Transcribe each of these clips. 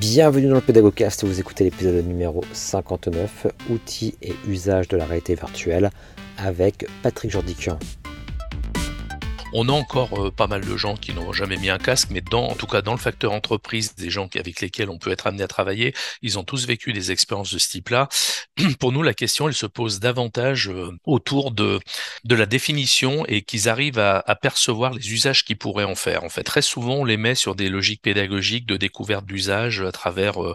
Bienvenue dans le Pédagogcast, vous écoutez l'épisode numéro 59, outils et usage de la réalité virtuelle avec Patrick Jordiquian. On a encore euh, pas mal de gens qui n'ont jamais mis un casque, mais dans, en tout cas dans le facteur entreprise, des gens avec lesquels on peut être amené à travailler, ils ont tous vécu des expériences de ce type-là. Pour nous, la question, elle se pose davantage euh, autour de, de la définition et qu'ils arrivent à, percevoir les usages qu'ils pourraient en faire. En fait, très souvent, on les met sur des logiques pédagogiques de découverte d'usage à travers euh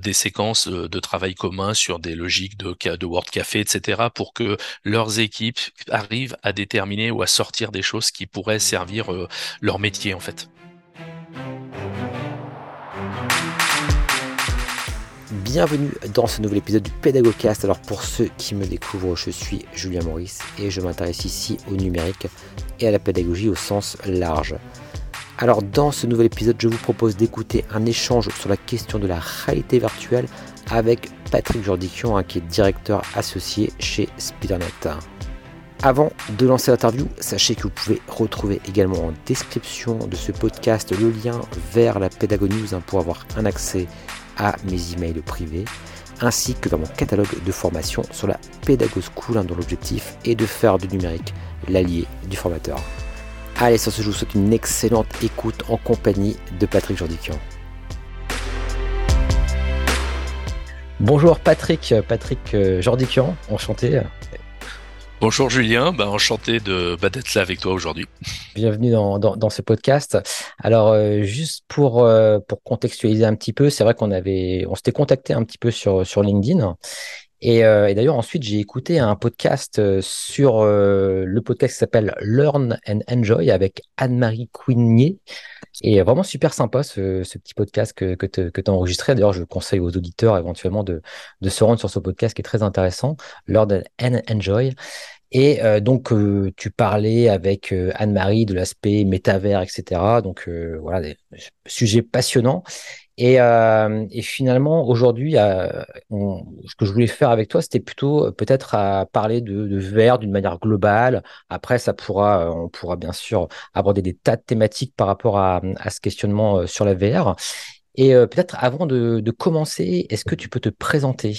des séquences de travail commun sur des logiques de, de Word Café, etc., pour que leurs équipes arrivent à déterminer ou à sortir des choses qui pourraient servir euh, leur métier en fait. Bienvenue dans ce nouvel épisode du Pédagogcast. Alors pour ceux qui me découvrent, je suis Julien Maurice et je m'intéresse ici au numérique et à la pédagogie au sens large. Alors dans ce nouvel épisode, je vous propose d'écouter un échange sur la question de la réalité virtuelle avec Patrick Jordiquion, hein, qui est directeur associé chez Spidernet. Avant de lancer l'interview, sachez que vous pouvez retrouver également en description de ce podcast le lien vers la Pédago News hein, pour avoir un accès à mes emails privés, ainsi que dans mon catalogue de formation sur la Pédago School, hein, dont l'objectif est de faire du numérique l'allié du formateur. Allez, sur ce, je vous souhaite une excellente écoute en compagnie de Patrick Jordiquian. Bonjour Patrick, Patrick euh, Jordiquian, enchanté. Bonjour Julien, bah, enchanté de bah, d'être là avec toi aujourd'hui. Bienvenue dans, dans, ce podcast. Alors euh, juste pour euh, pour contextualiser un petit peu, c'est vrai qu'on avait on s'était contacté un petit peu sur sur LinkedIn. Et, euh, et d'ailleurs ensuite j'ai écouté un podcast sur le podcast qui s'appelle Learn and Enjoy avec Anne-Marie Quignier. Et vraiment super sympa ce, petit podcast que, que tu as enregistré. D'ailleurs, je conseille aux auditeurs éventuellement de, se rendre sur ce podcast qui est très intéressant, Learn and Enjoy. Et euh, donc, euh, tu parlais avec euh, Anne-Marie de l'aspect métavers, etc. Donc, voilà, des sujets passionnants. Et, et finalement, aujourd'hui, ce que je voulais faire avec toi, c'était plutôt peut-être à parler de, de VR d'une manière globale. Après, ça pourra, on pourra bien sûr aborder des tas de thématiques par rapport à, à ce questionnement sur la VR. Et peut-être avant de, de commencer, est-ce que tu peux te présenter?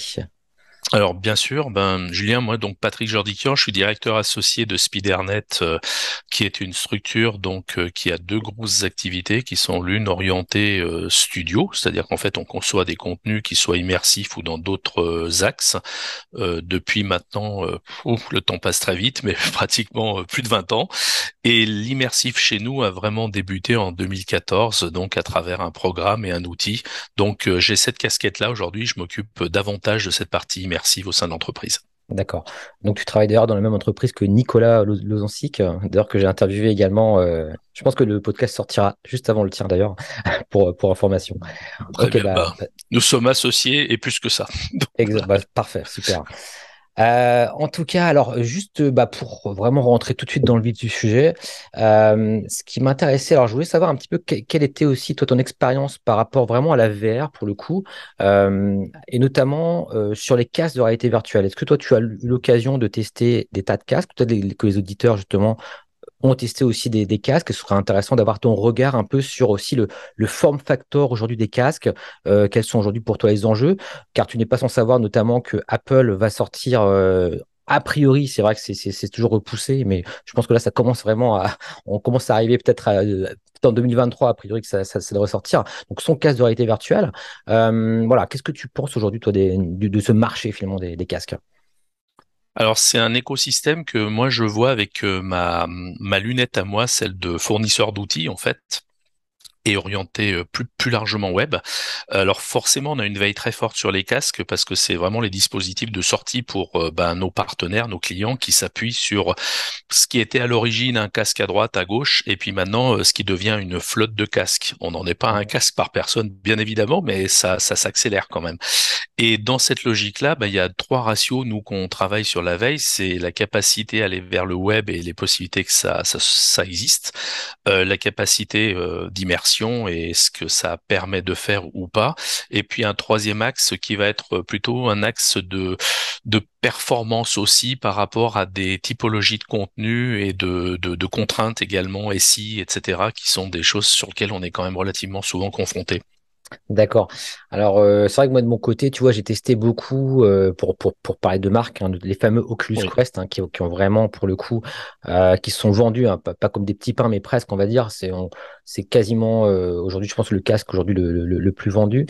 Alors bien sûr, ben Julien, moi donc Patrick Jordiquian, je suis directeur associé de Spidernet, euh, qui est une structure donc euh, qui a deux grosses activités, qui sont l'une orientée euh, studio, c'est-à-dire qu'en fait on conçoit des contenus qui soient immersifs ou dans d'autres axes. depuis maintenant, le temps passe très vite, mais pratiquement plus de 20 ans. Et l'immersif chez nous a vraiment débuté en 2014, donc à travers un programme et un outil. Donc j'ai cette casquette là aujourd'hui, je m'occupe davantage de cette partie immersive au sein de l'entreprise. D'accord. Donc tu travailles d'ailleurs dans la même entreprise que Nicolas Lozancic, d'ailleurs que j'ai interviewé également. Euh, je pense que le podcast sortira juste avant le tien d'ailleurs, pour, pour information. Bah, bah, nous sommes associés et plus que ça. Exact, bah, parfait, super. Euh, en tout cas, alors juste bah, pour vraiment rentrer tout de suite dans le vif du sujet, euh, ce qui m'intéressait, alors je voulais savoir un petit peu quelle était aussi toi ton expérience par rapport vraiment à la VR pour le coup, euh, et notamment sur les casques de réalité virtuelle. Est-ce que toi tu as eu l'occasion de tester des tas de casques, peut-être que les auditeurs justement ont testé aussi des, casques. Ce serait intéressant d'avoir ton regard un peu sur aussi le, le form factor aujourd'hui des casques. Euh, quels sont aujourd'hui pour toi les enjeux Car tu n'es pas sans savoir notamment que Apple va sortir euh, a priori, c'est vrai que c'est toujours repoussé, mais je pense que là, ça commence vraiment à, on commence à arriver peut-être en 2023, a priori que ça, ça, ça, devrait sortir. Donc, son casque de réalité virtuelle. Euh, voilà, qu'est-ce que tu penses aujourd'hui, toi, de, de, ce marché finalement des casques? Alors c'est un écosystème que moi je vois avec euh, ma, ma lunette à moi, celle de fournisseur d'outils en fait et orienté euh, plus, plus largement web. Alors forcément, on a une veille très forte sur les casques parce que c'est vraiment les dispositifs de sortie pour euh, ben, nos partenaires, nos clients qui s'appuient sur ce qui était à l'origine un casque à droite, à gauche, et puis maintenant euh, ce qui devient une flotte de casques. On n'en est pas un casque par personne, bien évidemment, mais ça, ça s'accélère quand même. Et dans cette logique-là, ben, il y a trois ratios, nous, qu'on travaille sur la veille, c'est la capacité à aller vers le web et les possibilités que ça, ça, ça existe, euh, la capacité d'immersion et ce que ça permet de faire ou pas. Et puis un troisième axe qui va être plutôt un axe de, de performance aussi par rapport à des typologies de contenu et de, de, de contraintes également, SI, etc., qui sont des choses sur lesquelles on est quand même relativement souvent confronté. D'accord. Alors, euh, c'est vrai que moi, de mon côté, tu vois, j'ai testé beaucoup euh, pour, pour, pour parler de marques, hein, les fameux Oculus Oui. Quest, hein, qui, qui ont vraiment, pour le coup, euh, qui sont vendus, hein, pas, pas comme des petits pains, mais presque, on va dire. C'est on- c'est quasiment, euh, aujourd'hui, je pense, le casque aujourd'hui le, le, le plus vendu.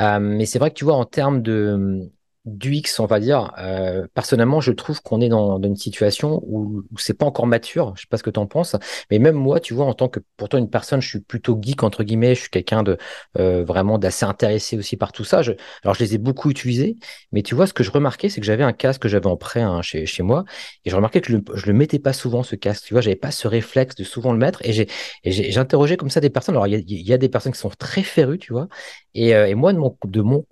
Euh, mais c'est vrai que tu vois, en termes de d'UX, on va dire, euh, personnellement, je trouve qu'on est dans, dans une situation où, où c'est pas encore mature. Je sais pas ce que tu en penses, mais même moi, tu vois, en tant que pourtant une personne, je suis plutôt geek entre guillemets. Je suis quelqu'un de euh, vraiment d'assez intéressé aussi par tout ça. Je, alors, je les ai beaucoup utilisés, mais tu vois, ce que je remarquais, c'est que j'avais un casque que j'avais en prêt hein, chez, chez moi, et je remarquais que je le, je le mettais pas souvent ce casque. Tu vois, j'avais pas ce réflexe de souvent le mettre, et j'ai interrogé comme ça des personnes. Alors, il y a, y a des personnes qui sont très férues, tu vois. Et, euh, et moi, de mon, de mon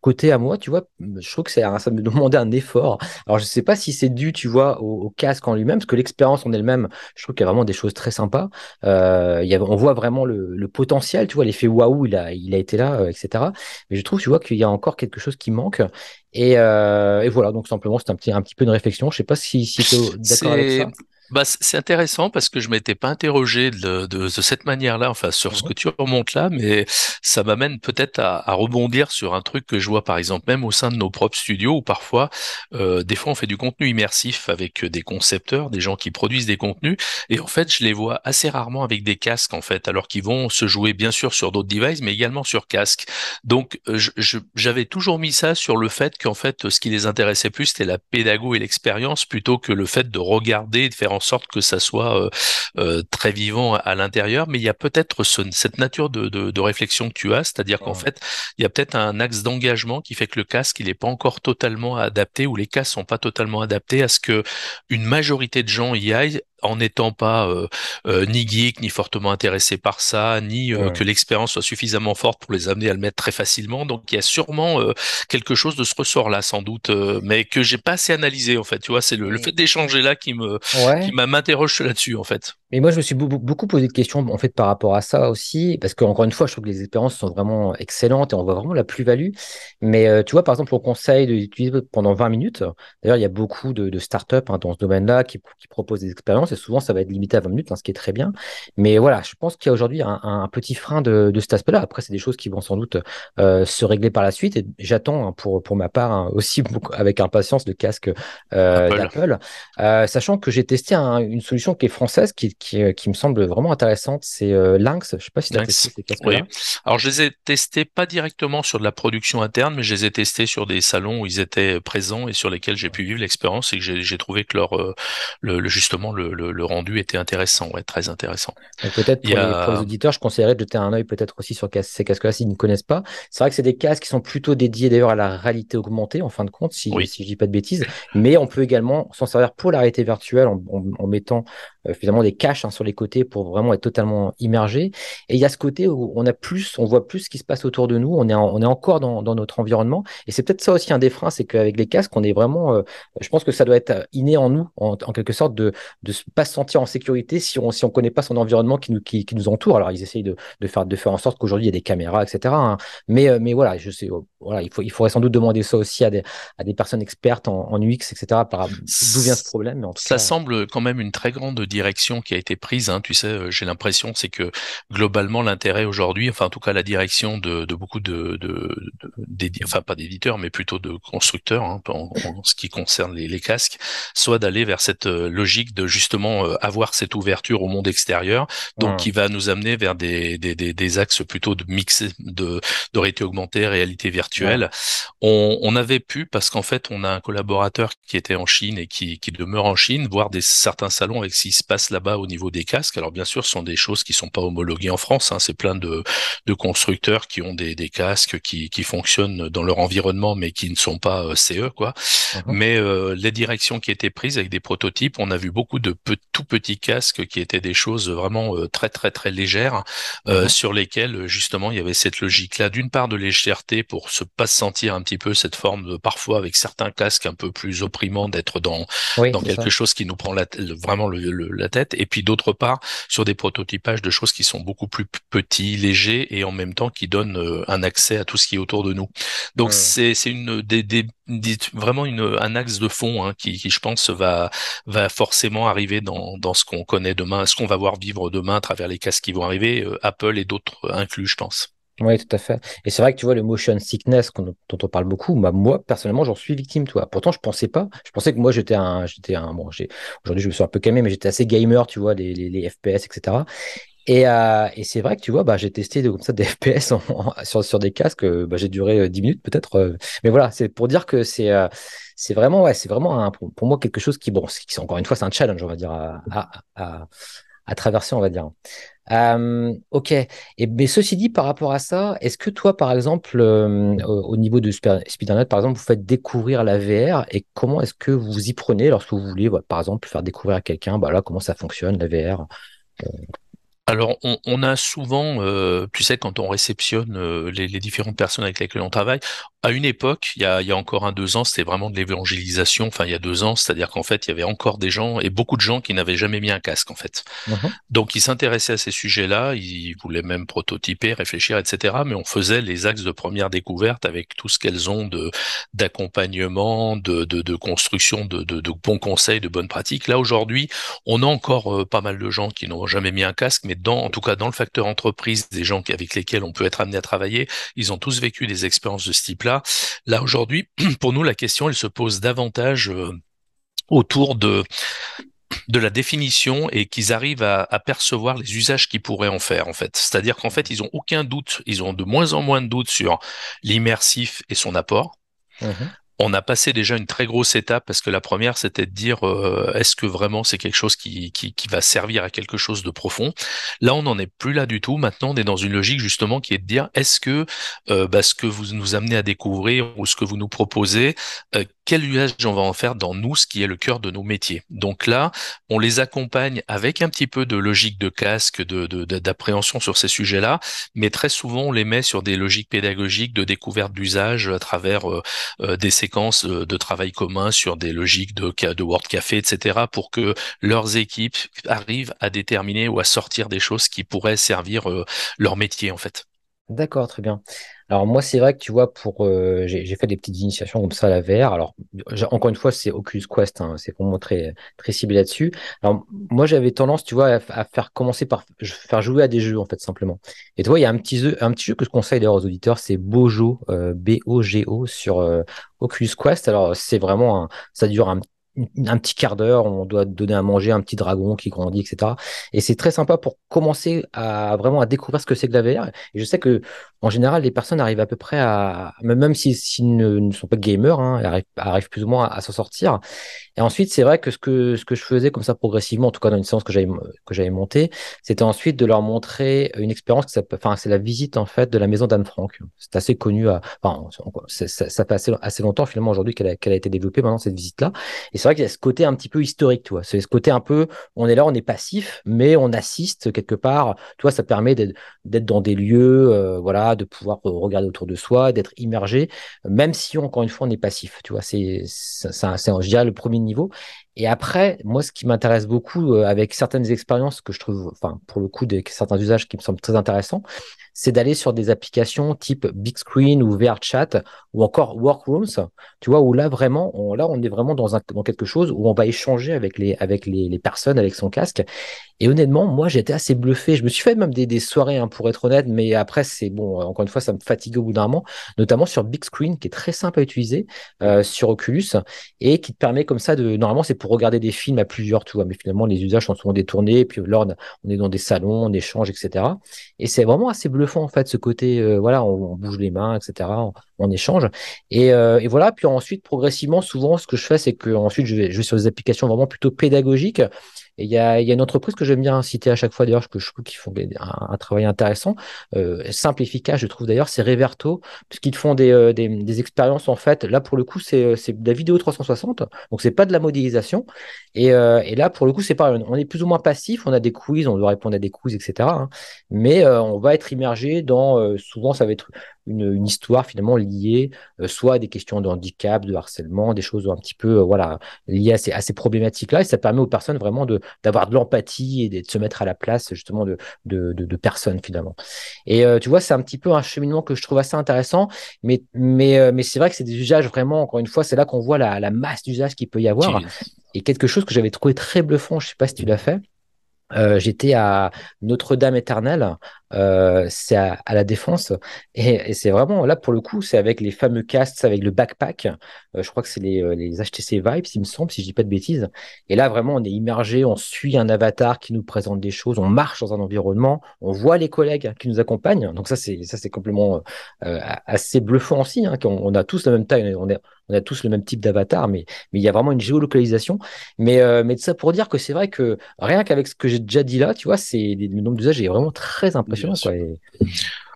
côté à moi, tu vois, je trouve que un- ça me demandait un effort. Alors, je sais pas si c'est dû, tu vois, au, au casque en lui-même, parce que l'expérience en elle-même, je trouve qu'il y a vraiment des choses très sympas. Euh, il y a, on voit vraiment le, le potentiel, tu vois, l'effet waouh, il a, il a été là, euh, etc. Mais je trouve, tu vois, qu'il y a encore quelque chose qui manque. Et, euh, et voilà, donc simplement, c'est un petit, un petit peu une réflexion. Je sais pas si, si tu es d'accord avec ça. Bah, c'est intéressant parce que je m'étais pas interrogé de, de, de cette manière-là, enfin sur ce que tu remontes là, mais ça m'amène peut-être à, à rebondir sur un truc que je vois par exemple même au sein de nos propres studios où parfois, euh, des fois on fait du contenu immersif avec des concepteurs, des gens qui produisent des contenus, et en fait je les vois assez rarement avec des casques en fait, alors qu'ils vont se jouer bien sûr sur d'autres devices, mais également sur casque. Donc euh, je- je- j'avais toujours mis ça sur le fait qu'en fait ce qui les intéressait plus c'était la pédago et l'expérience plutôt que le fait de regarder et de faire en sorte que ça soit euh, euh, très vivant à, l'intérieur. Mais il y a peut-être ce- cette nature de, de, de réflexion que tu as, c'est-à-dire qu'en fait il y a peut-être un axe d'engagement qui fait que le casque il n'est pas encore totalement adapté ou les casques sont pas totalement adaptés à ce que une majorité de gens y aillent en n'étant pas euh, euh, ni geek, ni fortement intéressé par ça, ni euh, que l'expérience soit suffisamment forte pour les amener à le mettre très facilement. Donc il y a sûrement euh, quelque chose de ce ressort-là, sans doute, euh, mais que j'ai pas assez analysé en fait. Tu vois, c'est le, le fait d'échanger là qui me qui ouais. m'interroge là-dessus en fait. Mais moi, je me suis beau- beaucoup posé de questions en fait par rapport à ça aussi, parce qu'encore une fois, je trouve que les expériences sont vraiment excellentes et on voit vraiment la plus-value. Mais euh, tu vois, par exemple, on conseille de l'utiliser pendant 20 minutes. D'ailleurs, il y a beaucoup de, de startups hein, dans ce domaine-là qui, qui proposent des expériences et souvent, ça va être limité à 20 minutes, hein, ce qui est très bien. Mais voilà, je pense qu'il y a aujourd'hui un, petit frein de, de cet aspect-là. Après, c'est des choses qui vont sans doute euh, se régler par la suite et j'attends hein, pour, pour ma part aussi beaucoup- avec impatience le casque euh, Apple. d'Apple. Euh, sachant que j'ai testé un- une solution qui est française, qui, qui, euh, qui me semble vraiment intéressante, c'est euh, Lynx. Je sais pas si tu as testé ces Oui. casques-là. Alors je les ai testés pas directement sur de la production interne, mais je les ai testés sur des salons où ils étaient présents et sur lesquels j'ai pu vivre l'expérience et que j'ai trouvé que leur euh, le, le- justement le, le, le rendu était intéressant, ouais, très intéressant. Peut-être pour pour les auditeurs, je conseillerais de jeter un œil peut-être aussi sur ces casques-là s'ils ne connaissent pas. C'est vrai que c'est des casques qui sont plutôt dédiés d'ailleurs à la réalité augmentée, en fin de compte, si, oui. si je dis pas de bêtises. Mais on peut également s'en servir pour la réalité virtuelle en, en- en mettant euh, finalement des hein, sur les côtés pour vraiment être totalement immergé. Et il y a ce côté où on a plus, on voit plus ce qui se passe autour de nous, on est, en- on est encore dans, dans notre environnement. Et c'est peut-être ça aussi un des freins, c'est qu'avec les casques, on est vraiment, euh, je pense que ça doit être inné en nous, en, en quelque sorte, de ne pas se sentir en sécurité si on si on connaît pas son environnement qui nous, qui, qui nous entoure. Alors, ils essayent de, de faire, de faire en sorte qu'aujourd'hui, il y a des caméras, etc. hein. Mais, euh, mais voilà, je sais, euh, voilà, il faut, il faudrait sans doute demander ça aussi à des, à des personnes expertes en, en UX, etc. Par d'où vient ce problème. Mais en tout Ça cas, semble quand même une très grande direction qui a été prise. Hein. Tu sais, euh, j'ai l'impression c'est que globalement l'intérêt aujourd'hui, enfin en tout cas la direction de, de beaucoup de, de, enfin pas d'éditeurs, mais plutôt de constructeurs hein, en, en ce qui concerne les, les casques, soit d'aller vers cette euh, logique de justement euh, avoir cette ouverture au monde extérieur, donc qui hum, va nous amener vers des, des, des, des axes plutôt de mix de, de réalité augmentée, réalité ouais, virtuelle. On, on avait pu, parce qu'en fait, on a un collaborateur qui était en Chine et qui, qui demeure en Chine, voir des certains salons avec ce qui se passe là-bas au niveau des casques. Alors bien sûr, ce sont des choses qui sont pas homologuées en France. Hein. C'est plein de, de constructeurs qui ont des, des casques qui, qui fonctionnent dans leur environnement, mais qui ne sont pas euh, CE, quoi. Mais euh, les directions qui étaient prises avec des prototypes, on a vu beaucoup de pe- tout petits casques qui étaient des choses vraiment euh, très très très légères, euh, sur lesquelles justement il y avait cette logique-là, d'une part de légèreté pour se pas se sentir un petit peu cette forme de parfois avec certains casques un peu plus opprimants d'être dans Oui, dans quelque ça. chose qui nous prend la, vraiment le- le- la tête, et puis d'autre part sur des prototypages de choses qui sont beaucoup plus petits, légers et en même temps qui donnent euh, un accès à tout ce qui est autour de nous. Donc c'est c'est une des, des, des- vraiment une un axe de fond hein, qui, qui je pense va va forcément arriver dans dans ce qu'on connaît demain, ce qu'on va voir vivre demain à travers les casques qui vont arriver, euh, Apple et d'autres inclus, je pense. Oui, tout à fait. Et c'est vrai que tu vois, le motion sickness dont on parle beaucoup, bah, moi, personnellement, j'en suis victime, toi. Pourtant, je pensais pas. Je pensais que moi, j'étais un, j'étais un, bon, aujourd'hui, je me suis un peu calmé, mais j'étais assez gamer, tu vois, les, les, les FPS, etc. Et, euh, et c'est vrai que tu vois, bah, j'ai testé comme ça des FPS sur, sur des casques, euh, bah, j'ai duré 10 euh, minutes peut-être. mais voilà, c'est pour dire que c'est vraiment, ouais, c'est vraiment un, pour, moi quelque chose qui, bon, qui, encore une fois, c'est un challenge, on va dire, à, à, à traverser, on va dire. Euh, ok. Et mais ceci dit, par rapport à ça, est-ce que toi, par exemple, euh, au, niveau de Spidernet, par exemple, vous faites découvrir la VR et comment est-ce que vous y prenez lorsque vous voulez, par exemple, faire découvrir à quelqu'un, bah comment ça fonctionne la VR alors, on, a souvent, euh, tu sais, quand on réceptionne euh, les, différentes personnes avec lesquelles on travaille, à une époque, il y a, encore un, deux ans, c'était vraiment de l'évangélisation. Enfin, il y a deux ans, c'est-à-dire qu'en fait, il y avait encore des gens et beaucoup de gens qui n'avaient jamais mis un casque, en fait. Mhm. Donc, ils s'intéressaient à ces sujets-là, ils voulaient même prototyper, réfléchir, etc. Mais on faisait les axes de première découverte avec tout ce qu'elles ont de d'accompagnement, de, de, construction, de, de, bons conseils, de bonnes pratiques. Là, aujourd'hui, on a encore euh, pas mal de gens qui n'ont jamais mis un casque, mais dans, en tout cas dans le facteur entreprise, des gens avec lesquels on peut être amené à travailler, ils ont tous vécu des expériences de ce type-là. Là, aujourd'hui, pour nous, la question, elle se pose davantage euh, autour de de la définition et qu'ils arrivent à, percevoir les usages qu'ils pourraient en faire en fait. C'est-à-dire qu'en fait ils ont aucun doute, ils ont de moins en moins de doutes sur l'immersif et son apport. Mhm on a passé déjà une très grosse étape parce que la première c'était de dire euh, est-ce que vraiment c'est quelque chose qui, qui, va servir à quelque chose de profond? Là on n'en est plus là du tout. Maintenant on est dans une logique justement qui est de dire est-ce que euh, bah, ce que vous nous amenez à découvrir ou ce que vous nous proposez, euh, quel usage on va en faire dans nous, ce qui est le cœur de nos métiers. Donc là on les accompagne avec un petit peu de logique de casque, de d'appréhension sur ces sujets-là, mais très souvent on les met sur des logiques pédagogiques de découverte d'usage à travers des séquences euh, de travail commun sur des logiques de, de Word Café, etc., pour que leurs équipes arrivent à déterminer ou à sortir des choses qui pourraient servir euh, leur métier, en fait. D'accord, très bien. Alors moi, c'est vrai que tu vois, pour euh, j'ai fait des petites initiations comme ça à la VR. Alors encore une fois, c'est Oculus Quest, hein, c'est pour moi très très ciblé là-dessus. Alors moi, j'avais tendance, tu vois, à, faire commencer par faire jouer à des jeux en fait simplement. Et tu vois, il y a un petit jeu, un petit jeu que je conseille d'ailleurs aux auditeurs, c'est Bojo, euh, B-O-G-O sur euh, Oculus Quest. Alors c'est vraiment, un, ça dure un un petit quart d'heure, on doit donner à manger un petit dragon qui grandit, etc. Et c'est très sympa pour commencer à vraiment à découvrir ce que c'est que la VR. Et je sais que en général, les personnes arrivent à peu près à, même s'ils si, ne, sont pas gamers, hein, arrivent, plus ou moins à, s'en sortir. Et ensuite, c'est vrai que ce que ce que je faisais comme ça progressivement, en tout cas dans une séance que j'avais que j'avais montée, c'était ensuite de leur montrer une expérience qui enfin c'est la visite en fait de la maison d'Anne Frank. C'est assez connu, enfin ça, ça, fait assez, longtemps finalement aujourd'hui qu'elle a, qu'elle a été développée maintenant cette visite là. Et c'est vrai qu'il y a ce côté un petit peu historique, tu vois. C'est ce côté un peu, on est là, on est passif, mais on assiste quelque part. Tu vois, ça permet d'être dans des lieux, euh, voilà, de pouvoir regarder autour de soi, d'être immergé, même si encore une fois on est passif. Tu vois, c'est, c'est, je dirais, le premier niveau. Et après, moi, ce qui m'intéresse beaucoup euh, avec certaines expériences que je trouve, enfin, pour le coup, des, certains usages qui me semblent très intéressants, c'est d'aller sur des applications type Big Screen ou VRChat ou encore Workrooms, tu vois, où là vraiment, on, là on est vraiment dans, un, dans quelque chose où on va échanger avec les, avec les, personnes avec son casque. Et honnêtement, moi j'étais assez bluffé. Je me suis fait même des, soirées, hein, pour être honnête, mais après c'est bon, encore une fois, ça me fatigue au bout d'un moment, notamment sur Big Screen qui est très simple à utiliser euh, sur Oculus et qui te permet comme ça de, normalement c'est pour regarder des films à plusieurs, tu mais finalement les usages sont souvent détournés, puis là on est dans des salons, on échange, etc. Et c'est vraiment assez bluffant en fait ce côté euh, voilà on, bouge les mains etc on, échange. Et, euh, et, voilà. Puis ensuite progressivement souvent ce que je fais c'est que ensuite je vais sur des applications vraiment plutôt pédagogiques il y a, une entreprise que j'aime bien citer à chaque fois, d'ailleurs, que je trouve qu'ils font un, travail intéressant, euh, simple, efficace, je trouve d'ailleurs, c'est Reverto, puisqu'ils font des, euh, des, des, expériences, en fait. Là, pour le coup, c'est euh, de la vidéo 360, donc c'est pas de la modélisation. Et, euh, et, là, pour le coup, c'est pas, on est plus ou moins passif, on a des quiz, on doit répondre à des quiz, etc. Hein, mais on va être immergé dans, souvent, ça va être une, une histoire finalement liée soit à des questions de handicap, de harcèlement, des choses un petit peu, voilà, liées à ces, à ces problématiques-là. Et ça permet aux personnes vraiment de d'avoir de l'empathie et de se mettre à la place justement de, de, de, personnes finalement. Et euh, tu vois, c'est un petit peu un cheminement que je trouve assez intéressant, mais, mais, euh, mais c'est vrai que c'est des usages vraiment, encore une fois, c'est là qu'on voit la, la masse d'usages qu'il peut y avoir. Et quelque chose que j'avais trouvé très bluffant, je sais pas si tu l'as fait, euh, j'étais à Notre-Dame éternelle euh, c'est à, la défense. Et, c'est vraiment, là, pour le coup, c'est avec les fameux casts, avec le backpack. Euh, je crois que c'est les, euh, les HTC Vibes, il me semble, si je dis pas de bêtises. Et là, vraiment, on est immergé, on suit un avatar qui nous présente des choses, on marche dans un environnement, on voit les collègues qui nous accompagnent. Donc ça, c'est ça, c'est complètement assez bluffant aussi. Hein, on a tous la même taille, on a tous le même type d'avatar, mais, mais il y a vraiment une géolocalisation. Mais, mais de ça pour dire que c'est vrai que rien qu'avec ce que j'ai déjà dit là, tu vois, c'est le nombre d'usages est vraiment très impressionnant. Quoi,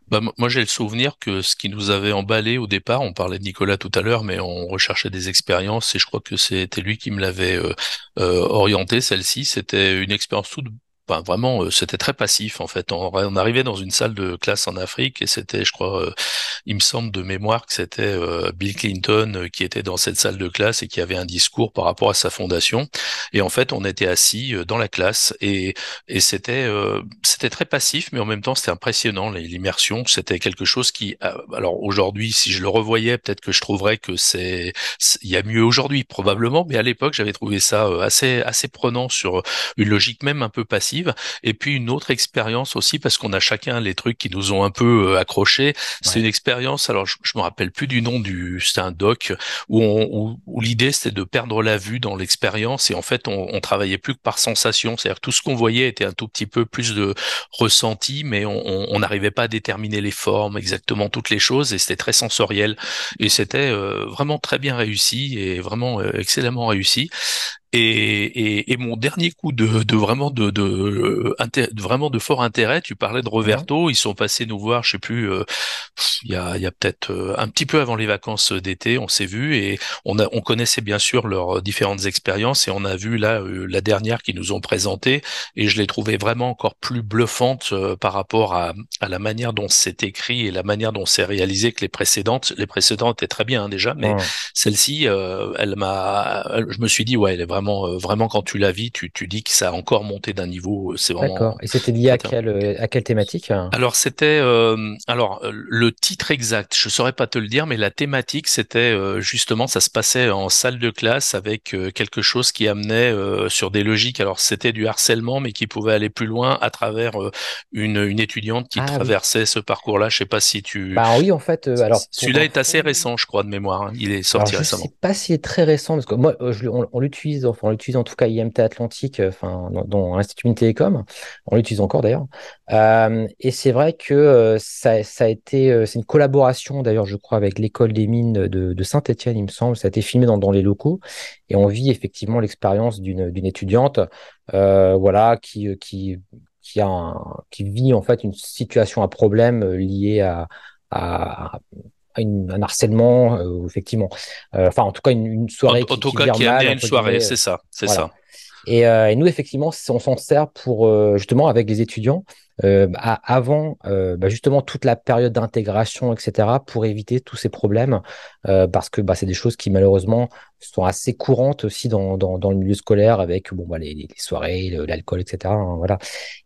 bah, moi, j'ai le souvenir que ce qui nous avait emballé au départ, on parlait de Nicolas tout à l'heure, mais on recherchait des expériences et je crois que c'était lui qui me l'avait euh, euh, orienté, celle-ci. C'était une expérience toute vraiment, euh, c'était très passif en fait. On, on, arrivait dans une salle de classe en Afrique et c'était, je crois, euh, il me semble de mémoire que c'était euh, Bill Clinton qui était dans cette salle de classe et qui avait un discours par rapport à sa fondation. Et en fait, on était assis dans la classe et, et c'était c'était très passif, mais en même temps, c'était impressionnant. L'immersion, c'était quelque chose qui, alors aujourd'hui, si je le revoyais, peut-être que je trouverais que c'est il y a mieux aujourd'hui probablement, mais à l'époque, j'avais trouvé ça assez assez prenant sur une logique même un peu passive et puis une autre expérience aussi, parce qu'on a chacun les trucs qui nous ont un peu euh, accrochés. C'est une expérience, alors je, me rappelle plus du nom du, c'était un doc, où, on, où, l'idée c'était de perdre la vue dans l'expérience. Et en fait on, on travaillait plus que par sensation, c'est-à-dire tout ce qu'on voyait était un tout petit peu plus de ressenti, mais on n'arrivait pas à déterminer les formes, exactement toutes les choses. Et c'était très sensoriel. Et c'était euh, vraiment très bien réussi et vraiment euh, excellemment réussi. Et, et, et, mon dernier coup de, de vraiment de, de, vraiment de fort intérêt, tu parlais de Roverto, ils sont passés nous voir, je sais plus, euh, il y a, il y a peut-être euh, un petit peu avant les vacances d'été, on s'est vu et on a, on connaissait bien sûr leurs différentes expériences et on a vu là euh, la dernière qu'ils nous ont présentée et je l'ai trouvée vraiment encore plus bluffante par rapport à, à la manière dont c'est écrit et la manière dont c'est réalisé que les précédentes. Les précédentes étaient très bien hein, déjà, mais celle-ci, elle m'a, je me suis dit ouais, elle est vraiment euh, vraiment, quand tu la vis, tu, tu dis que ça a encore monté d'un niveau. Euh, c'est vraiment. D'accord. Et c'était lié à quelle, euh, à quelle thématique Alors c'était, alors le titre exact, je saurais pas te le dire, mais la thématique c'était justement, ça se passait en salle de classe avec quelque chose qui amenait sur des logiques. Alors c'était du harcèlement, mais qui pouvait aller plus loin à travers une, une étudiante qui ah traversait ce parcours-là. Je sais pas si tu. Bah oui, en fait. alors celui-là est assez récent, je crois de mémoire. Hein. Il est sorti récemment. Je sais pas s'il est très récent parce que moi, on, on l'utilise on l'utilise en tout cas IMT Atlantique, euh, enfin dans, l'Institut Télécom, on l'utilise encore d'ailleurs. Euh, et c'est vrai que euh, ça, a été, c'est une collaboration d'ailleurs, je crois, avec l'école des mines de, Saint-Étienne, il me semble. Ça a été filmé dans, les locaux et on vit effectivement l'expérience d'une étudiante, voilà, qui vit en fait une situation à problème liée à, à, un harcèlement, euh, effectivement. Euh, enfin, en tout cas, une, soirée en, qui, en tout cas, qui a une soirée, c'est ça, c'est ça. Et, euh, et, nous, effectivement, on s'en sert pour justement avec les étudiants euh, avant euh, bah, justement toute la période d'intégration, etc., pour éviter tous ces problèmes, euh, parce que bah, c'est des choses qui malheureusement sont assez courantes aussi dans, dans, dans le milieu scolaire avec bon, bah, les, les soirées, l'alcool, etc. Hein, voilà.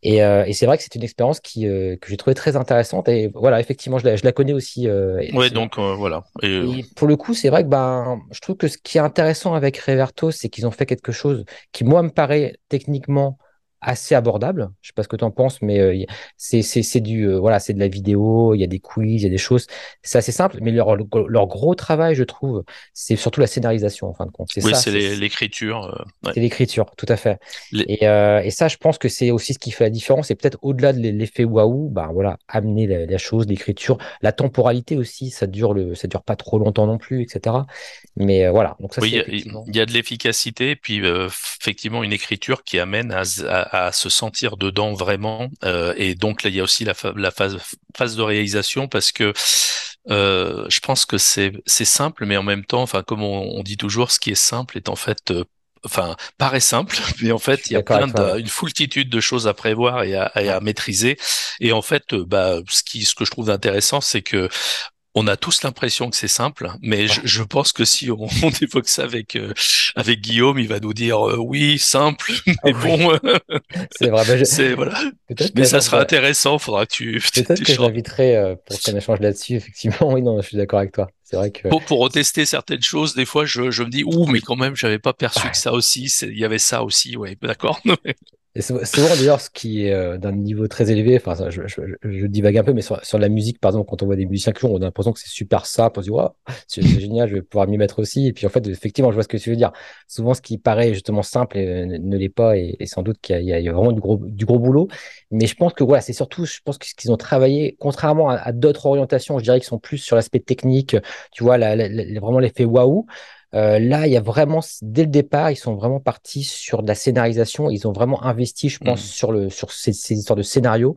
Et, et c'est vrai que c'est une expérience qui, que j'ai trouvé très intéressante. Et voilà, effectivement, je la, je la connais aussi. oui, donc voilà. Et, pour le coup, c'est vrai que ben, je trouve que ce qui est intéressant avec Reverto, c'est qu'ils ont fait quelque chose qui, moi, me paraît techniquement assez abordable. Je sais pas ce que tu en penses, mais euh, c'est c'est du euh, voilà, c'est de la vidéo, il y a des quiz, il y a des choses. C'est assez simple, mais leur, leur gros travail, je trouve, c'est surtout la scénarisation en fin de compte. Oui, c'est l'écriture. Euh, c'est l'écriture, tout à fait. Et, et, ça, je pense que c'est aussi ce qui fait la différence. Et peut-être au-delà de l'effet waouh, bah voilà, amener la, chose, l'écriture, la temporalité aussi, ça dure le, ça dure pas trop longtemps non plus, etc. Mais voilà. Donc ça, oui, il y, a de l'efficacité, puis effectivement une écriture qui amène à à, se sentir dedans vraiment. Euh, et donc là, il y a aussi la, la phase, phase de réalisation parce que euh, je pense que c'est simple, mais en même temps, enfin comme on, dit toujours, ce qui est simple est en fait euh, enfin paraît simple, mais en fait il y a plein de, une foultitude de choses à prévoir et à, à, maîtriser. Et en fait, bah ce qui ce que je trouve intéressant, c'est que on a tous l'impression que c'est simple, mais je, pense que si on, évoque ça avec euh, avec Guillaume, il va nous dire euh, oui simple, mais bon, c'est vrai. Voilà. Mais ça sera intéressant. Faudra que tu. Peut-être que je l'inviterai euh, pour qu'on échange là-dessus. Effectivement, oui, non, je suis d'accord avec toi. C'est vrai que pour, pour retester certaines choses, des fois, je, je me dis ouh, mais quand même, j'avais pas perçu que ça aussi, il y avait ça aussi, ouais, d'accord. Et souvent, d'ailleurs, ce qui est euh, d'un niveau très élevé, enfin, je, divague un peu, mais sur, la musique, par exemple, quand on voit des musiciens qui jouent, on a l'impression que c'est super simple. On se dit, wow, c'est génial, je vais pouvoir m'y mettre aussi. Et puis, en fait, effectivement, je vois ce que tu veux dire. Souvent, ce qui paraît justement simple euh, ne l'est pas, et, sans doute qu'il y, a vraiment du gros, du gros boulot. Mais je pense que voilà, c'est surtout, je pense qu'ils ont travaillé, contrairement à, d'autres orientations, je dirais, qui sont plus sur l'aspect technique, tu vois, la, la, vraiment l'effet waouh. Euh, là, il y a vraiment, dès le départ, ils sont vraiment partis sur de la scénarisation. Ils ont vraiment investi, je pense, mmh. sur, le, sur ces, ces, histoires de scénario,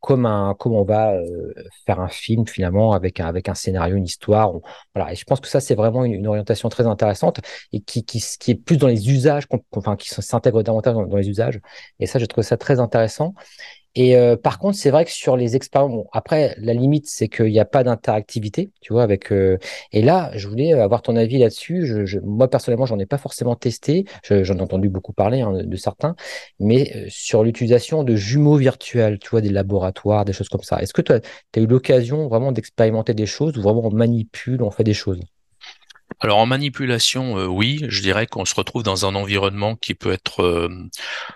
comme, un, comme on va euh, faire un film finalement avec un, avec un scénario, une histoire. On, voilà. Et je pense que ça, c'est vraiment une, une, orientation très intéressante et qui, qui, qui est plus dans les usages, enfin, qui s'intègre davantage dans, dans, les usages. Et ça, je trouve ça très intéressant. Et euh, par contre, c'est vrai que sur les expériences, bon, après, la limite, c'est qu'il n'y a pas d'interactivité, tu vois, avec. Euh... Et là, je voulais avoir ton avis là-dessus. Je, je, moi, personnellement, j'en ai pas forcément testé. J'en ai entendu beaucoup parler hein, de certains, mais euh, sur l'utilisation de jumeaux virtuels, tu vois, des laboratoires, des choses comme ça. Est-ce que tu as, eu l'occasion vraiment d'expérimenter des choses ou vraiment on manipule, on fait des choses? Alors en manipulation, euh, oui, je dirais qu'on se retrouve dans un environnement qui peut être euh,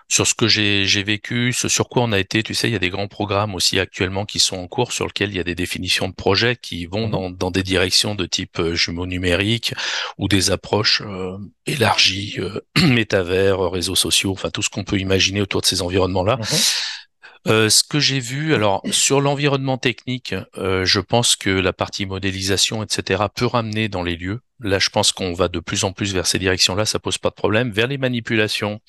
sur ce que j'ai vécu, ce sur quoi on a été. Tu sais, il y a des grands programmes aussi actuellement qui sont en cours sur lesquels il y a des définitions de projets qui vont mmh dans, dans des directions de type euh, jumeaux numériques ou des approches euh, élargies, métavers, réseaux sociaux, enfin tout ce qu'on peut imaginer autour de ces environnements-là. Mmh euh, ce que j'ai vu, alors sur l'environnement technique, euh, je pense que la partie modélisation, etc., peut ramener dans les lieux. Là, je pense qu'on va de plus en plus vers ces directions-là, ça pose pas de problème. Vers les manipulations,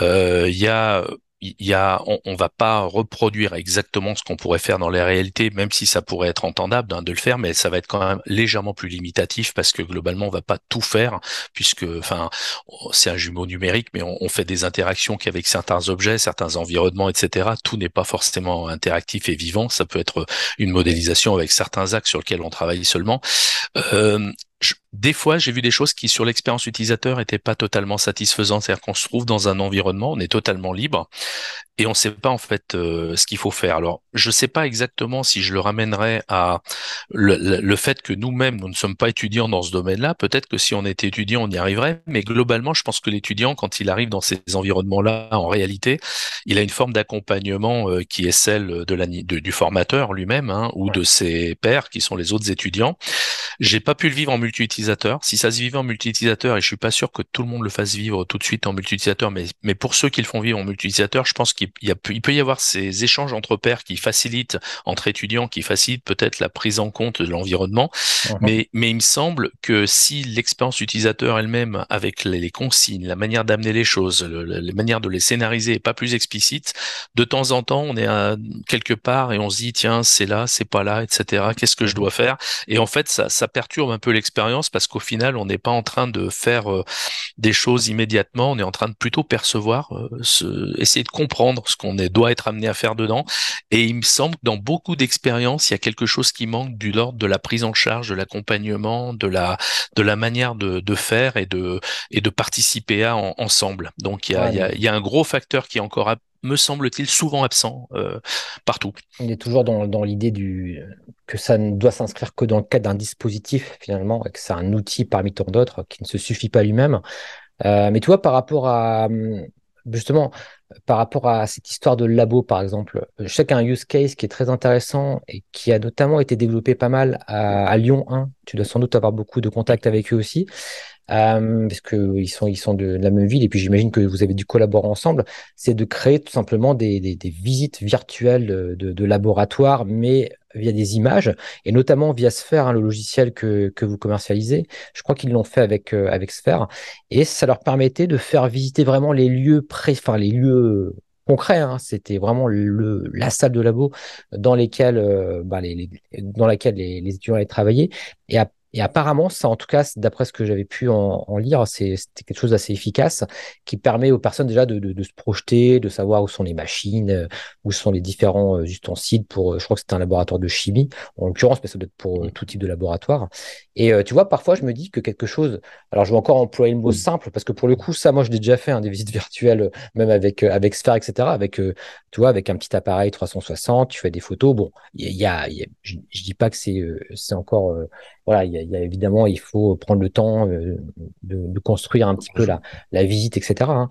euh, il y a y a, on, on, va pas reproduire exactement ce qu'on pourrait faire dans les réalités, même si ça pourrait être entendable hein, de le faire, mais ça va être quand même légèrement plus limitatif parce que globalement on va pas tout faire puisque, enfin, c'est un jumeau numérique, mais on, on fait des interactions qu'avec certains objets, certains environnements, etc. Tout n'est pas forcément interactif et vivant. Ça peut être une modélisation avec certains axes sur lesquels on travaille seulement. Euh, des fois, j'ai vu des choses qui, sur l'expérience utilisateur, n'étaient pas totalement satisfaisantes. C'est-à-dire qu'on se trouve dans un environnement, on est totalement libre et on ne sait pas en fait euh, ce qu'il faut faire. Alors, je ne sais pas exactement si je le ramènerais à le, le fait que nous-mêmes, nous ne sommes pas étudiants dans ce domaine-là. Peut-être que si on était étudiant, on y arriverait. Mais globalement, je pense que l'étudiant, quand il arrive dans ces environnements-là, en réalité, il a une forme d'accompagnement euh, qui est celle de la, de, du formateur lui-même hein, ou de ses pairs qui sont les autres étudiants. J'ai pas pu le vivre en multi-utilisateur. Si ça se vivait en multi-utilisateur, et je suis pas sûr que tout le monde le fasse vivre tout de suite en multi-utilisateur, mais, mais pour ceux qui le font vivre en multi-utilisateur, je pense qu'il y a, il peut y avoir ces échanges entre pairs qui facilitent, entre étudiants, qui facilitent peut-être la prise en compte de l'environnement. Uh -huh. Mais, mais il me semble que si l'expérience utilisateur elle-même, avec les, les, consignes, la manière d'amener les choses, le, les manières de les scénariser est pas plus explicite, de temps en temps, on est à quelque part et on se dit, tiens, c'est là, c'est pas là, etc. Qu'est-ce que je dois faire? Et en fait, ça, ça perturbe un peu l'expérience parce qu'au final, on n'est pas en train de faire euh, des choses immédiatement, on est en train de plutôt percevoir, euh, ce, essayer de comprendre ce qu'on doit être amené à faire dedans. Et il me semble que dans beaucoup d'expériences, il y a quelque chose qui manque du l'ordre de la prise en charge, de l'accompagnement, de la, de la manière de, de, faire et de, et de participer à en, ensemble. Donc il y, a, ouais, il, y a, il y a un gros facteur qui est encore me semble-t-il, souvent absent euh, partout. On est toujours dans, dans l'idée du que ça ne doit s'inscrire que dans le cadre d'un dispositif, finalement, et que c'est un outil parmi tant d'autres qui ne se suffit pas lui-même. Euh, mais tu vois, par rapport à justement, par rapport à cette histoire de labo, par exemple, je sais qu'il y a un use case qui est très intéressant et qui a notamment été développé pas mal à, à Lyon 1. Tu dois sans doute avoir beaucoup de contacts avec eux aussi euh, parce qu'ils sont, ils sont de, la même ville, et puis j'imagine que vous avez dû collaborer ensemble, c'est de créer tout simplement des, des, des visites virtuelles de, de, laboratoire, mais via des images, et notamment via Sphere, hein, le logiciel que, que vous commercialisez. Je crois qu'ils l'ont fait avec, euh, avec Sphere, et ça leur permettait de faire visiter vraiment les lieux pré, enfin les lieux concret. Hein. C'était vraiment le, la salle de labo dans lesquelles, euh, bah, les, les, dans laquelle les, les étudiants allaient travailler. Et à et apparemment, ça, en tout cas, d'après ce que j'avais pu en, en lire, c'était quelque chose d'assez efficace qui permet aux personnes déjà de, de, de, se projeter, de savoir où sont les machines, euh, où sont les différents euh, ustensiles pour, euh, je crois que c'était un laboratoire de chimie, en l'occurrence, mais ça doit être pour tout type de laboratoire. Et tu vois, parfois, je me dis que quelque chose, alors je vais encore employer le mot simple, parce que pour le coup, ça, moi, je l'ai déjà fait, hein, des visites virtuelles, même avec, avec Sphere, etc., avec, tu vois, avec un petit appareil 360, tu fais des photos. Bon, il y a, y a je, je dis pas que c'est, c'est encore voilà, il y, a, évidemment, il faut prendre le temps de, de, construire un petit peu la, la visite, etc. Hein.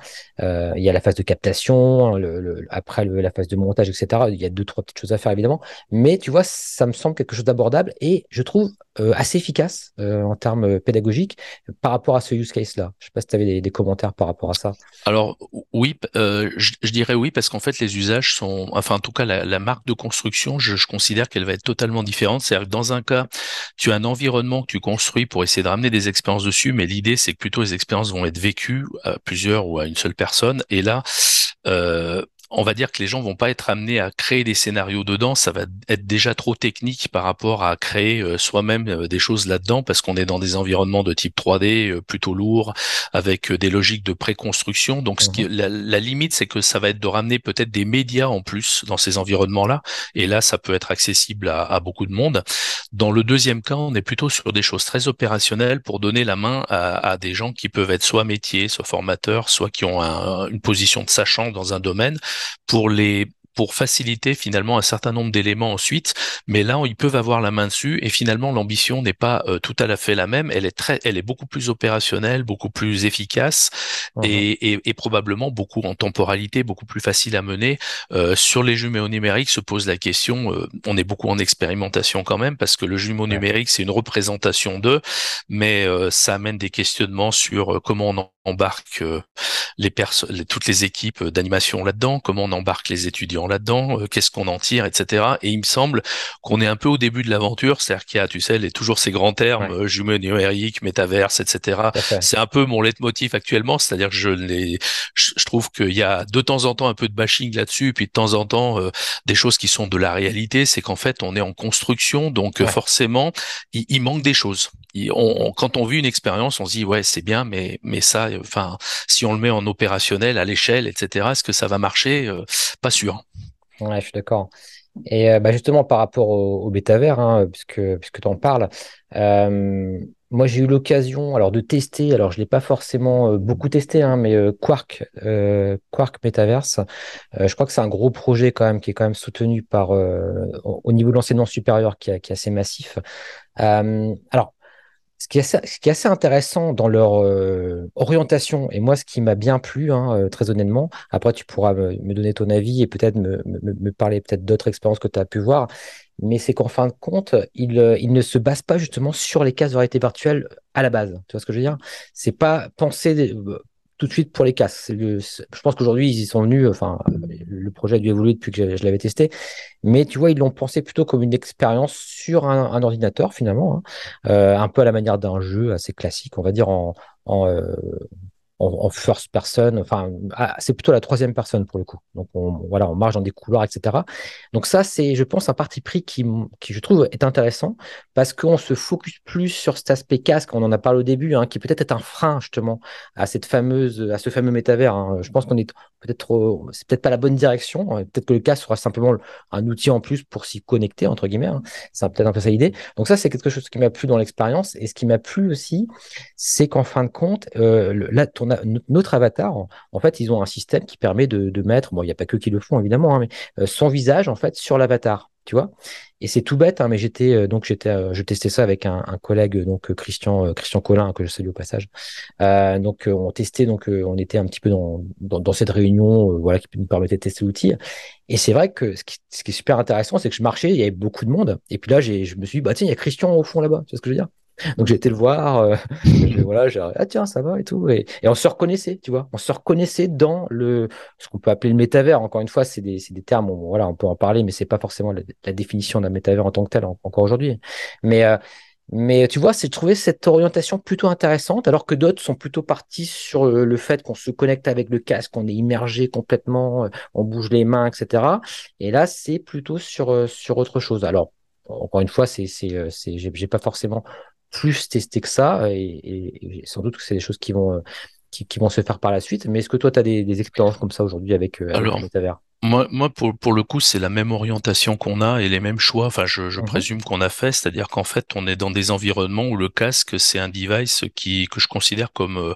il y a la phase de captation, le, après la phase de montage, etc. Il y a deux, trois petites choses à faire, évidemment. Mais tu vois, ça me semble quelque chose d'abordable et je trouve assez efficace en termes pédagogiques par rapport à ce use case-là. Je sais pas si tu avais des, commentaires par rapport à ça. Alors oui, je, je, dirais oui parce qu'en fait les usages sont, enfin en tout cas la, marque de construction, je, considère qu'elle va être totalement différente. C'est-à-dire que dans un cas, tu as un environnement que tu construis pour essayer de ramener des expériences dessus, mais l'idée c'est que plutôt les expériences vont être vécues à plusieurs ou à une seule personne. Et là, euh, on va dire que les gens vont pas être amenés à créer des scénarios dedans, ça va être déjà trop technique par rapport à créer euh, soi-même euh, des choses là-dedans parce qu'on est dans des environnements de type 3D euh, plutôt lourds avec des logiques de préconstruction. Donc ce qui, mhm. la, limite c'est que ça va être de ramener peut-être des médias en plus dans ces environnements-là et là ça peut être accessible à, beaucoup de monde. Dans le deuxième cas, on est plutôt sur des choses très opérationnelles pour donner la main à, des gens qui peuvent être soit métiers, soit formateurs, soit qui ont une position de sachant dans un domaine pour les pour faciliter finalement un certain nombre d'éléments ensuite. Mais là, ils peuvent avoir la main dessus et finalement l'ambition n'est pas euh, tout à fait la même. Elle est très, elle est beaucoup plus opérationnelle, beaucoup plus efficace mmh et, et, et, probablement beaucoup en temporalité, beaucoup plus facile à mener. Euh, sur les jumeaux numériques se pose la question. Euh, on est beaucoup en expérimentation quand même parce que le jumeau numérique c'est une représentation d'eux, mais ça amène des questionnements sur comment on embarque les personnes, toutes les équipes d'animation là-dedans, comment on embarque les étudiants là-dedans, euh, qu'est-ce qu'on en tire, etc. Et il me semble qu'on est un peu au début de l'aventure, c'est-à-dire qu'il y a, tu sais, les, toujours ces grands termes, ouais. Euh, jumeaux numériques, métaverse, etc. C'est un peu mon leitmotiv actuellement, c'est-à-dire que je les, je, trouve qu'il y a de temps en temps un peu de bashing là-dessus, puis de temps en temps euh, des choses qui sont de la réalité, c'est qu'en fait on est en construction, donc forcément il, il, manque des choses. Quand on vit une expérience, on se dit ouais c'est bien, mais mais ça, enfin si on le met en opérationnel à l'échelle, etc. Est-ce que ça va marcher Pas sûr. Ouais, je suis d'accord. Et euh, bah, justement, par rapport au, Bétavers, hein, puisque, puisque tu en parles, euh, moi j'ai eu l'occasion alors de tester, alors je ne l'ai pas forcément euh, beaucoup testé, hein, mais euh, Quark, Quark Metaverse, je crois que c'est un gros projet quand même qui est quand même soutenu par au niveau de l'enseignement supérieur qui, est assez massif. alors, ce qui, est assez, intéressant dans leur euh, orientation, et moi ce qui m'a bien plu, hein, euh, très honnêtement, après tu pourras me, donner ton avis et peut-être me, parler peut-être d'autres expériences que tu as pu voir, mais c'est qu'en fin de compte, il, euh, ne se base pas justement sur les cases de réalité virtuelle à la base. Tu vois ce que je veux dire? C'est pas penser tout de suite pour les casques. je pense qu'aujourd'hui, ils y sont venus, enfin, le projet a dû évoluer depuis que je, l'avais testé, mais tu vois, ils l'ont pensé plutôt comme une expérience sur un, ordinateur, finalement, hein. euh, un peu à la manière d'un jeu assez classique, on va dire, en, euh, en, first person. Enfin, ah, c'est plutôt la troisième personne pour le coup. Donc, on, voilà, on marche dans des couloirs, etc. Donc ça, c'est, je pense, un parti pris qui, qui je trouve, est intéressant parce qu'on se focus plus sur cet aspect casque. On en a parlé au début, hein, qui peut-être est un frein justement à cette fameuse, à ce fameux métavers. Hein. Je pense qu'on est peut-être, c'est peut-être pas la bonne direction. Peut-être que le casque sera simplement un outil en plus pour s'y connecter entre guillemets. Hein. C'est peut-être un peu ça l'idée. Donc ça, c'est quelque chose qui m'a plu dans l'expérience et ce qui m'a plu aussi, c'est qu'en fin de compte, euh, là, ton notre avatar, en, fait, ils ont un système qui permet de, mettre, bon, il n'y a pas que qui le font évidemment, hein, mais euh, son visage en fait sur l'avatar, tu vois. Et c'est tout bête, hein, mais j'étais euh, donc j'étais, euh, je testais ça avec un, collègue donc Christian Christian Collin que je salue au passage. donc on testait, donc on était un petit peu dans, dans, cette réunion, voilà, qui nous permettait de tester l'outil. Et c'est vrai que ce qui, ce qui, est super intéressant, c'est que je marchais, il y avait beaucoup de monde, et puis là j'ai, je me suis dit bah tiens, il y a Christian au fond là-bas, tu vois ce que je veux dire? Donc j'ai été le voir, euh, voilà, j'ai ah tiens ça va et tout, et, et, on se reconnaissait, tu vois, on se reconnaissait dans le ce qu'on peut appeler le métavers. Encore une fois, c'est des, des termes, on, voilà, on peut en parler, mais c'est pas forcément la, définition d'un métavers en tant que tel encore aujourd'hui. Mais euh, mais tu vois, c'est trouvé cette orientation plutôt intéressante, alors que d'autres sont plutôt partis sur le, fait qu'on se connecte avec le casque, qu'on est immergé complètement, euh, on bouge les mains, etc. Et là, c'est plutôt sur sur autre chose. Alors encore une fois, c'est c'est j'ai pas forcément plus testé que ça, et, sans doute que c'est des choses qui vont, euh, qui, vont se faire par la suite. Mais est-ce que toi, tu as des, expériences comme ça aujourd'hui avec, euh, avec Alors, Moi, moi pour, pour le coup, c'est la même orientation qu'on a et les mêmes choix. Enfin, je, je Mhm, présume qu'on a fait, c'est-à-dire qu'en fait, on est dans des environnements où le casque, c'est un device qui que je considère comme euh,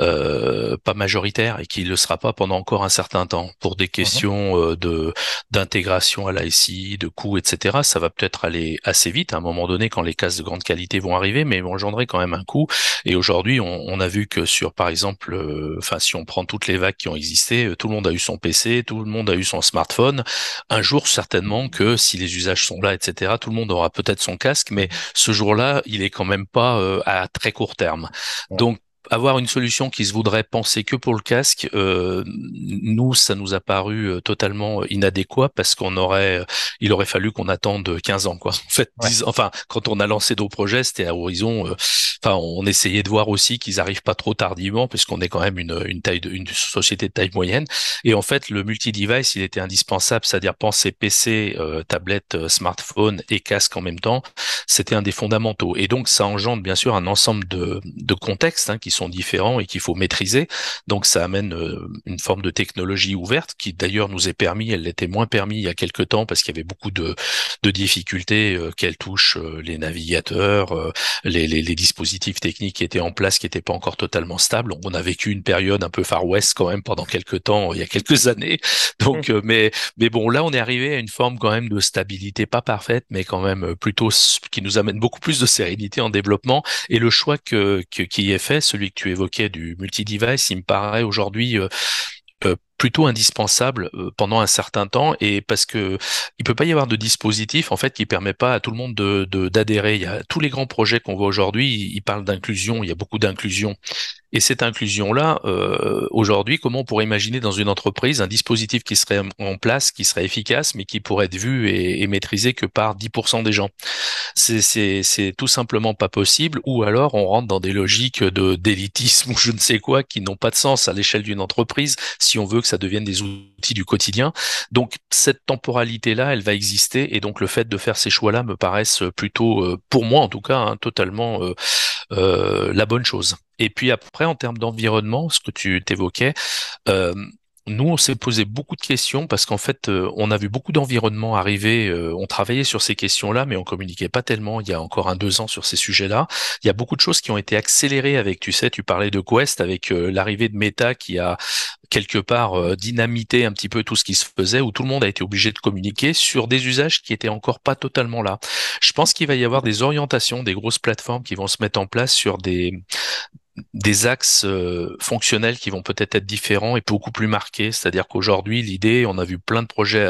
euh, pas majoritaire et qui le sera pas pendant encore un certain temps pour des mhm, questions euh, de d'intégration à l'ICI, de coûts, etc. Ça va peut-être aller assez vite à un moment donné quand les casques de grande qualité vont arriver, mais ils vont engendrer quand même un coût. Et aujourd'hui, on, on a vu que sur, par exemple, euh, enfin, si on prend toutes les vagues qui ont existé, euh, tout le monde a eu son PC, tout le monde a eu son smartphone. Un jour, certainement que si les usages sont là, etc., tout le monde aura peut-être son casque, mais ce jour-là, il est quand même pas euh, à très court terme. Donc avoir une solution qui se voudrait penser que pour le casque, euh, nous, ça nous a paru euh, totalement inadéquat parce qu'on aurait, euh, il aurait fallu qu'on attende 15 ans, quoi. En fait, ouais, 10 enfin, quand on a lancé nos projets, c'était à horizon, euh, enfin, on essayait de voir aussi qu'ils arrivent pas trop tardivement puisqu'on est quand même une, une taille de, une société de taille moyenne. Et en fait, le multi-device, il était indispensable, c'est-à-dire penser PC, euh, tablette, euh, smartphone et casque en même temps. C'était un des fondamentaux. Et donc, ça engendre bien sûr un ensemble de, de contextes hein, qui sont différents et qu'il faut maîtriser. Donc, ça amène euh, une forme de technologie ouverte qui d'ailleurs nous est permis, elle l'était moins permis il y a quelques temps parce qu'il y avait beaucoup de, de difficultés euh, qu'elle touche euh, les navigateurs, les, les, dispositifs techniques qui étaient en place, qui n'étaient pas encore totalement stables. On a vécu une période un peu Far West quand même pendant quelques temps, il y a quelques années. Donc, mais mais bon, là, on est arrivé à une forme quand même de stabilité, pas parfaite, mais quand même plutôt qui nous amène beaucoup plus de sérénité en développement. Et le choix que qui est fait, celui que tu évoquais du multi-device, il me paraît aujourd'hui euh, euh, plutôt indispensable euh, pendant un certain temps et parce que il peut pas y avoir de dispositif en fait qui permet pas à tout le monde de d'adhérer. Il y a tous les grands projets qu'on voit aujourd'hui, ils, parlent d'inclusion, il y a beaucoup d'inclusion et cette inclusion-là, euh, aujourd'hui, comment on pourrait imaginer dans une entreprise un dispositif qui serait en place, qui serait efficace, mais qui pourrait être vu et, maîtrisé que par 10% des gens? C'est tout simplement pas possible, ou alors on rentre dans des logiques de d'élitisme ou je ne sais quoi qui n'ont pas de sens à l'échelle d'une entreprise si on veut que ça devienne des outils du quotidien. Donc cette temporalité-là, elle va exister, et donc le fait de faire ces choix-là me paraissent plutôt, euh, pour moi en tout cas, hein, totalement euh, euh, la bonne chose. Et puis après, en termes d'environnement, ce que tu t'évoquais, nous, on s'est posé beaucoup de questions parce qu'en fait, euh, on a vu beaucoup d'environnements arriver. euh, on travaillait sur ces questions-là, mais on communiquait pas tellement il y a encore un, deux ans sur ces sujets-là. Il y a beaucoup de choses qui ont été accélérées avec, tu sais, tu parlais de Quest, avec euh, l'arrivée de Meta qui a quelque part euh, dynamité un petit peu tout ce qui se faisait, où tout le monde a été obligé de communiquer sur des usages qui étaient encore pas totalement là. Je pense qu'il va y avoir des orientations, des grosses plateformes qui vont se mettre en place sur des des axes euh, fonctionnels qui vont peut-être être différents et beaucoup plus marqués. C'est-à-dire qu'aujourd'hui, l'idée, on a vu plein de projets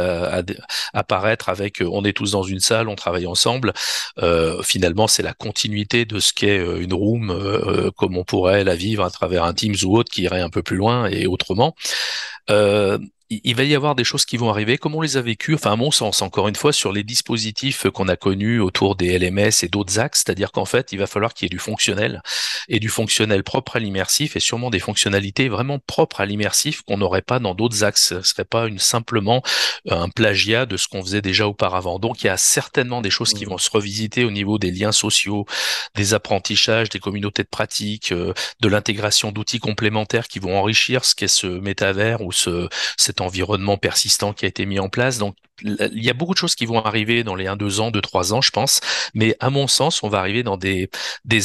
apparaître avec euh, on est tous dans une salle, on travaille ensemble. Euh, finalement, c'est la continuité de ce qu'est une room comme on pourrait la vivre à travers un Teams ou autre qui irait un peu plus loin et autrement. Il va y avoir des choses qui vont arriver, comme on les a vécues, enfin à mon sens, encore une fois, sur les dispositifs qu'on a connus autour des LMS et d'autres axes, c'est-à-dire qu'en fait, il va falloir qu'il y ait du fonctionnel et du fonctionnel propre à l'immersif et sûrement des fonctionnalités vraiment propres à l'immersif qu'on n'aurait pas dans d'autres axes. Ce serait pas une, simplement un plagiat de ce qu'on faisait déjà auparavant. Donc il y a certainement des choses qui vont Mhm. se revisiter au niveau des liens sociaux, des apprentissages, des communautés de pratique, euh, de l'intégration d'outils complémentaires qui vont enrichir ce qu'est ce métavers ou ce, cet environnement persistant qui a été mis en place. Donc, il y a beaucoup de choses qui vont arriver dans les 1, 2 ans, 2, 3 ans, je pense. Mais à mon sens, on va arriver dans des,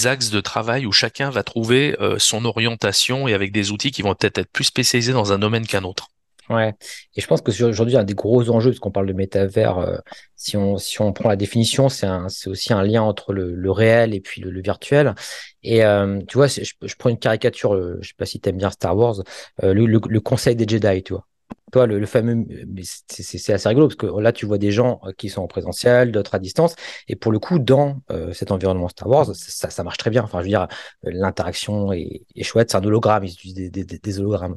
axes de travail où chacun va trouver euh, son orientation et avec des outils qui vont peut-être être plus spécialisés dans un domaine qu'un autre. Ouais. Et je pense que aujourd'hui, un des gros enjeux, parce qu'on parle de métavers, euh, si on, si on prend la définition, c'est aussi un lien entre le, réel et puis le, virtuel. Et euh, tu vois, je, prends une caricature, je sais pas si tu aimes bien Star Wars, le, le conseil des Jedi, tu vois. Toi, le, fameux, c'est assez rigolo parce que là, tu vois des gens euh, qui sont en présentiel, d'autres à distance. Et pour le coup, dans euh, cet environnement Star Wars, ça, marche très bien. Enfin, je veux dire, euh, l'interaction est, chouette. C'est un hologramme. Ils utilisent des, hologrammes.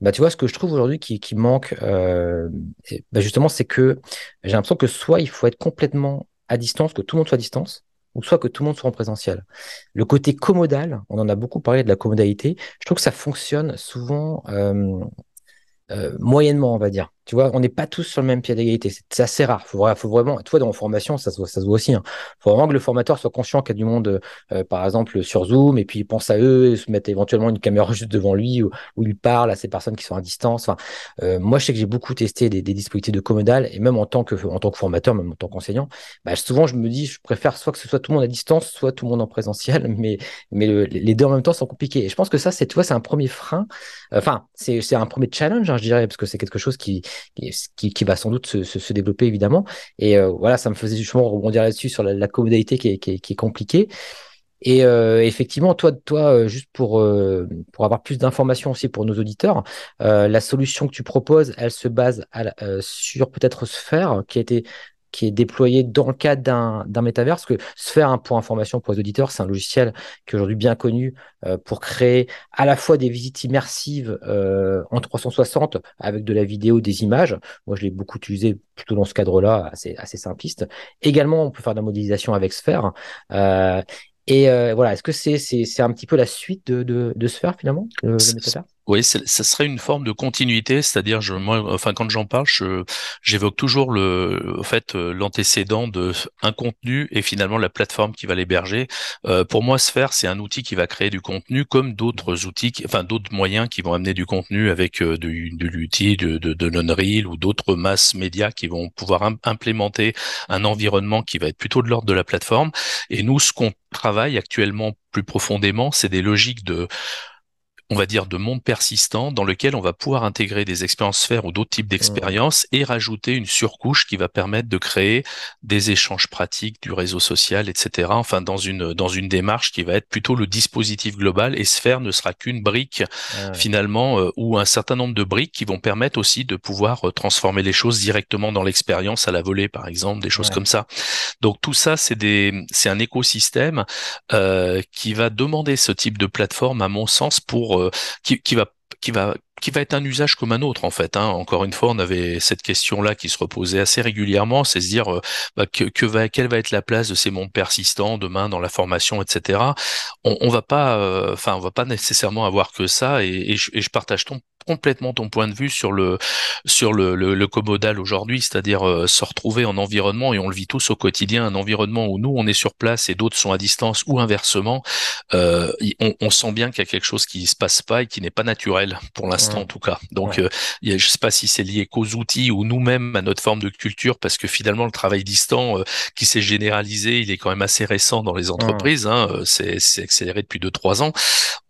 Bah, tu vois, ce que je trouve aujourd'hui qui, manque, bah, justement, c'est que j'ai l'impression que soit il faut être complètement à distance, que tout le monde soit à distance, ou soit que tout le monde soit en présentiel. Le côté commodal, on en a beaucoup parlé de la commodalité, je trouve que ça fonctionne souvent moyennement, on va dire. Tu vois, on n'est pas tous sur le même pied d'égalité. C'est assez rare. Faut, faut vraiment, toi, dans la formation, ça se voit, aussi. Il hein. faut vraiment que le formateur soit conscient qu'il y a du monde, euh, par exemple, sur Zoom, et puis il pense à eux, et se mettre éventuellement une caméra juste devant lui, où, il parle à ces personnes qui sont à distance. Enfin, euh, moi, je sais que j'ai beaucoup testé des, des, dispositifs de Comodal, et même en tant que, en tant que formateur, même en tant qu'enseignant, bah, souvent, je me dis, je préfère soit que ce soit tout le monde à distance, soit tout le monde en présentiel, mais, mais les deux en même temps sont compliqués. Et je pense que ça, c'est, tu vois, c'est un premier frein. Enfin, c'est un premier challenge, hein, je dirais, parce que c'est quelque chose qui, qui, qui, va sans doute se, se, développer évidemment. Et euh, voilà, ça me faisait justement rebondir là-dessus sur la, la commodalité qui est, qui, est, compliquée. Et euh, effectivement, toi, toi, euh, juste pour pour avoir plus d'informations aussi pour nos auditeurs, la solution que tu proposes, elle se base sur peut-être Sphère, qui a été qui est déployé dans le cadre d'un, d'un métaverse. Que Sphere, pour information pour les auditeurs, c'est un logiciel qui est aujourd'hui bien connu euh, pour créer à la fois des visites immersives euh, en 360 avec de la vidéo, des images. Moi, je l'ai beaucoup utilisé plutôt dans ce cadre-là, assez, assez simpliste. Également, on peut faire de la modélisation avec Sphere. Euh, et euh, voilà, est-ce que c'est, c'est, c'est un petit peu la suite de, de, de Sphere finalement, le, le métaverse? Oui, ça serait une forme de continuité, c'est-à-dire, enfin, quand j'en parle, j'évoque toujours le, fait, euh, l'antécédent de un contenu et finalement la plateforme qui va l'héberger. Euh, pour moi, Sphere, c'est un outil qui va créer du contenu, comme d'autres outils, enfin, d'autres moyens qui vont amener du contenu avec euh, de, de l'outil, de, de, de ou d'autres masses médias qui vont pouvoir implémenter un environnement qui va être plutôt de l'ordre de la plateforme. Et nous, ce qu'on travaille actuellement plus profondément, c'est des logiques de on va dire, de monde persistant dans lequel on va pouvoir intégrer des expériences sphères ou d'autres types d'expériences et rajouter une surcouche qui va permettre de créer des échanges pratiques du réseau social, etc. Enfin, dans une, dans une démarche qui va être plutôt le dispositif global et sphère ne sera qu'une brique ah finalement euh, ou un certain nombre de briques qui vont permettre aussi de pouvoir euh, transformer les choses directement dans l'expérience à la volée, par exemple, des choses comme ça. Donc tout ça, c'est des, c'est un écosystème euh, qui va demander ce type de plateforme, à mon sens, pour euh, qui, va qui va qui va être un usage comme un autre en fait. Hein. Encore une fois, on avait cette question-là qui se reposait assez régulièrement, c'est se dire euh, bah, que, quelle va être la place de ces mondes persistants demain dans la formation, etc. On, on va pas, euh, enfin, on va pas nécessairement avoir que ça. Et, et, je, et je, partage ton, complètement ton point de vue sur le sur le, le, le commodal aujourd'hui, c'est-à-dire euh, se retrouver en environnement et on le vit tous au quotidien, un environnement où nous on est sur place et d'autres sont à distance ou inversement. On, on, sent bien qu'il y a quelque chose qui se passe pas et qui n'est pas naturel pour l'instant en tout cas. Donc, euh, je ne sais pas si c'est lié qu'aux outils ou nous-mêmes à notre forme de culture, parce que finalement, le travail distant euh, qui s'est généralisé, il est quand même assez récent dans les entreprises. Hein, euh, c'est, accéléré depuis deux trois ans.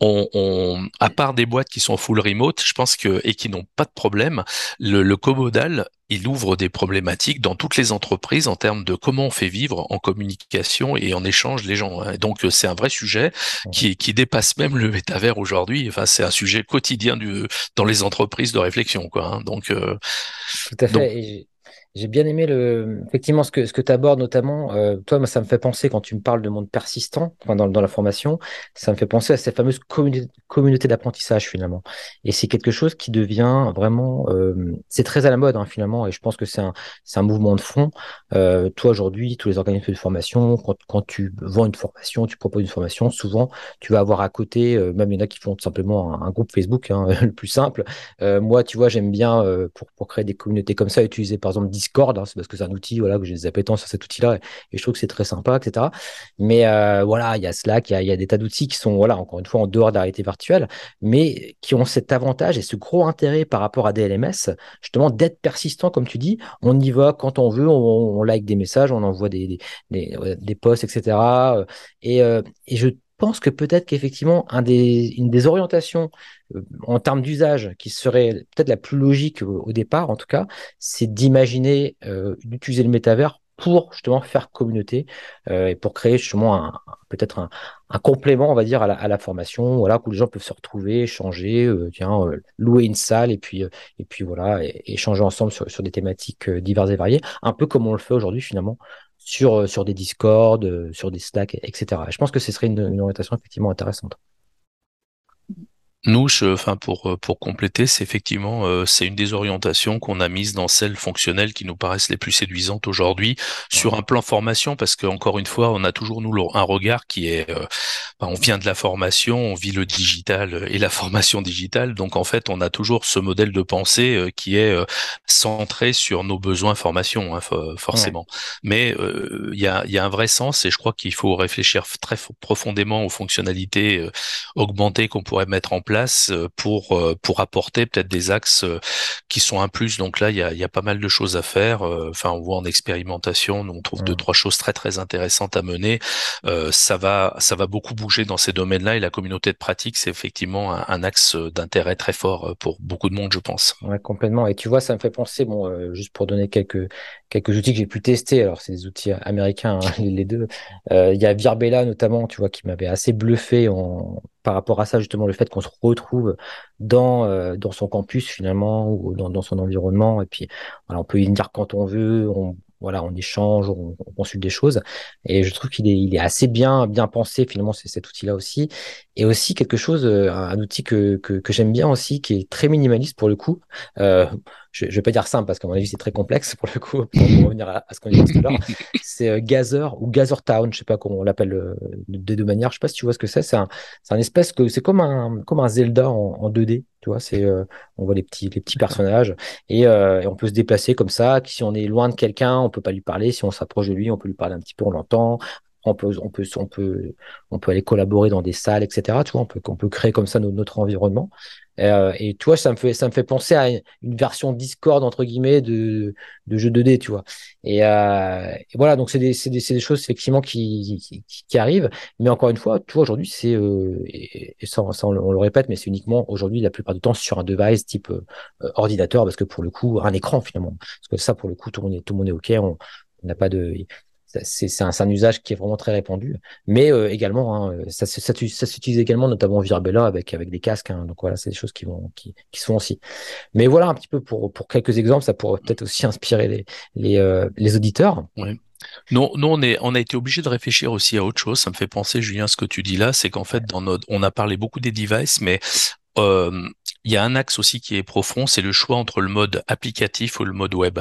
On, on, à part des boîtes qui sont full remote, je pense que et qui n'ont pas de problème, le, le comodal il ouvre des problématiques dans toutes les entreprises en termes de comment on fait vivre en communication et en échange les gens. Hein. Donc c'est un vrai sujet qui, qui dépasse même le métavers aujourd'hui. Enfin c'est un sujet quotidien du, dans les entreprises de réflexion quoi. Hein. Donc euh, tout à fait. J'ai bien aimé le, effectivement ce que, ce que tu abordes notamment. Euh, toi, moi, ça me fait penser quand tu me parles de monde persistant enfin, dans, dans la formation, ça me fait penser à cette fameuse communauté, d'apprentissage finalement. Et c'est quelque chose qui devient vraiment, euh, c'est très à la mode hein, finalement. Et je pense que c'est un, un mouvement de fond. Euh, toi aujourd'hui, tous les organismes de formation, quand, quand tu vends une formation, tu proposes une formation, souvent tu vas avoir à côté, même il y en a qui font tout simplement un, groupe Facebook, hein, le plus simple. Moi, tu vois, j'aime bien pour, pour créer des communautés comme ça, utiliser par exemple hein, c'est parce que c'est un outil, voilà, que j'ai des appétences sur cet outil-là et, je trouve que c'est très sympa, etc. Mais euh, voilà, il y a Slack, il y a, des tas d'outils qui sont, voilà, encore une fois, en dehors de la réalité virtuelle, mais qui ont cet avantage et ce gros intérêt par rapport à des LMS, justement, d'être persistant, comme tu dis. On y va quand on veut, on, like des messages, on envoie des, des, des, posts, etc. Et, euh, et je pense que peut-être qu'effectivement, un des, une des orientations euh, en termes d'usage qui serait peut-être la plus logique au, départ, en tout cas, c'est d'imaginer euh, d'utiliser le métavers pour justement faire communauté euh, et pour créer justement peut-être un, complément, on va dire, à la, formation, voilà, où les gens peuvent se retrouver, échanger, euh, tiens, louer une salle et puis et puis voilà, échanger ensemble sur, des thématiques diverses et variées, un peu comme on le fait aujourd'hui finalement sur, des Discord, sur des Slack, etc. je pense que ce serait une orientation effectivement intéressante. Nous, enfin pour euh, pour compléter, c'est effectivement euh, c'est une des orientations qu'on a mises dans celles fonctionnelles qui nous paraissent les plus séduisantes aujourd'hui sur un plan formation parce que encore une fois, on a toujours nous un regard qui est euh, on vient de la formation, on vit le digital et la formation digitale, donc en fait, on a toujours ce modèle de pensée qui est centré sur nos besoins formation hein, forcément. Mais il y a il y a un vrai sens et je crois qu'il faut réfléchir très profondément aux fonctionnalités augmentées qu'on pourrait mettre en place euh, pour euh, pour apporter peut-être des axes euh, qui sont un plus. Donc là, il y a, y a pas mal de choses à faire. Enfin, on voit en expérimentation, on trouve deux trois choses très très intéressantes à mener. ça va ça va beaucoup bouger dans ces domaines-là et la communauté de pratique, c'est effectivement un, axe d'intérêt très fort pour beaucoup de monde, je pense. Ouais, complètement. Et tu vois, ça me fait penser, bon, juste pour donner quelques quelques outils que j'ai pu tester. Alors, c'est des outils américains, hein, les deux. Il y a Virbella notamment, tu vois, qui m'avait assez bluffé en par rapport à ça, justement, le fait qu'on se retrouve dans, euh, dans son campus finalement ou dans, dans son environnement. Et puis, voilà, on peut y venir quand on veut, on, voilà, on échange, on, consulte des choses. Et je trouve qu'il est, il est assez bien, bien pensé finalement, c'est cet outil-là aussi. Et aussi quelque chose, euh, un outil que, que, que j'aime bien aussi, qui est très minimaliste pour le coup. Euh, je, je vais pas dire simple parce qu'à mon avis c'est très complexe pour le coup, pour, revenir à, ce qu'on dit tout à l'heure. C'est euh, Gazer ou Gazer Town, je sais pas comment on l'appelle euh, des deux manières. Je sais pas si tu vois ce que c'est. C'est un, espèce que c'est comme un, comme un Zelda en, en 2D. Tu vois, c'est, euh, on voit les petits, les petits personnages et, et, on peut se déplacer comme ça. Si on est loin de quelqu'un, on peut pas lui parler. Si on s'approche de lui, on peut lui parler un petit peu, on l'entend on peut, on peut, on peut, on peut aller collaborer dans des salles, etc. Tu vois, on peut, on peut créer comme ça notre, environnement. Euh, et tu vois, ça me fait, ça me fait penser à une version Discord entre guillemets de, de jeu 2D, tu vois. Et, euh, voilà, donc c'est des, c'est des, des, choses effectivement qui, qui, qui, arrivent. Mais encore une fois, tu vois, aujourd'hui, c'est euh, et, ça, ça on, le répète, mais c'est uniquement aujourd'hui la plupart du temps sur un device type euh, ordinateur, parce que pour le coup, un écran finalement. Parce que ça, pour le coup, tout le monde est, tout le monde est ok. On n'a pas de c'est un, un, usage qui est vraiment très répandu. Mais euh, également, hein, ça, ça, ça s'utilise également, notamment Virbella avec avec des casques. Hein, donc voilà, c'est des choses qui vont qui, qui sont aussi. Mais voilà un petit peu pour pour quelques exemples, ça pourrait peut-être aussi inspirer les les, euh, les auditeurs. Oui. Non, nous, on, est, on a été obligé de réfléchir aussi à autre chose. Ça me fait penser, Julien, ce que tu dis là, c'est qu'en fait, dans notre, on a parlé beaucoup des devices, mais euh, il y a un axe aussi qui est profond, c'est le choix entre le mode applicatif ou le mode web.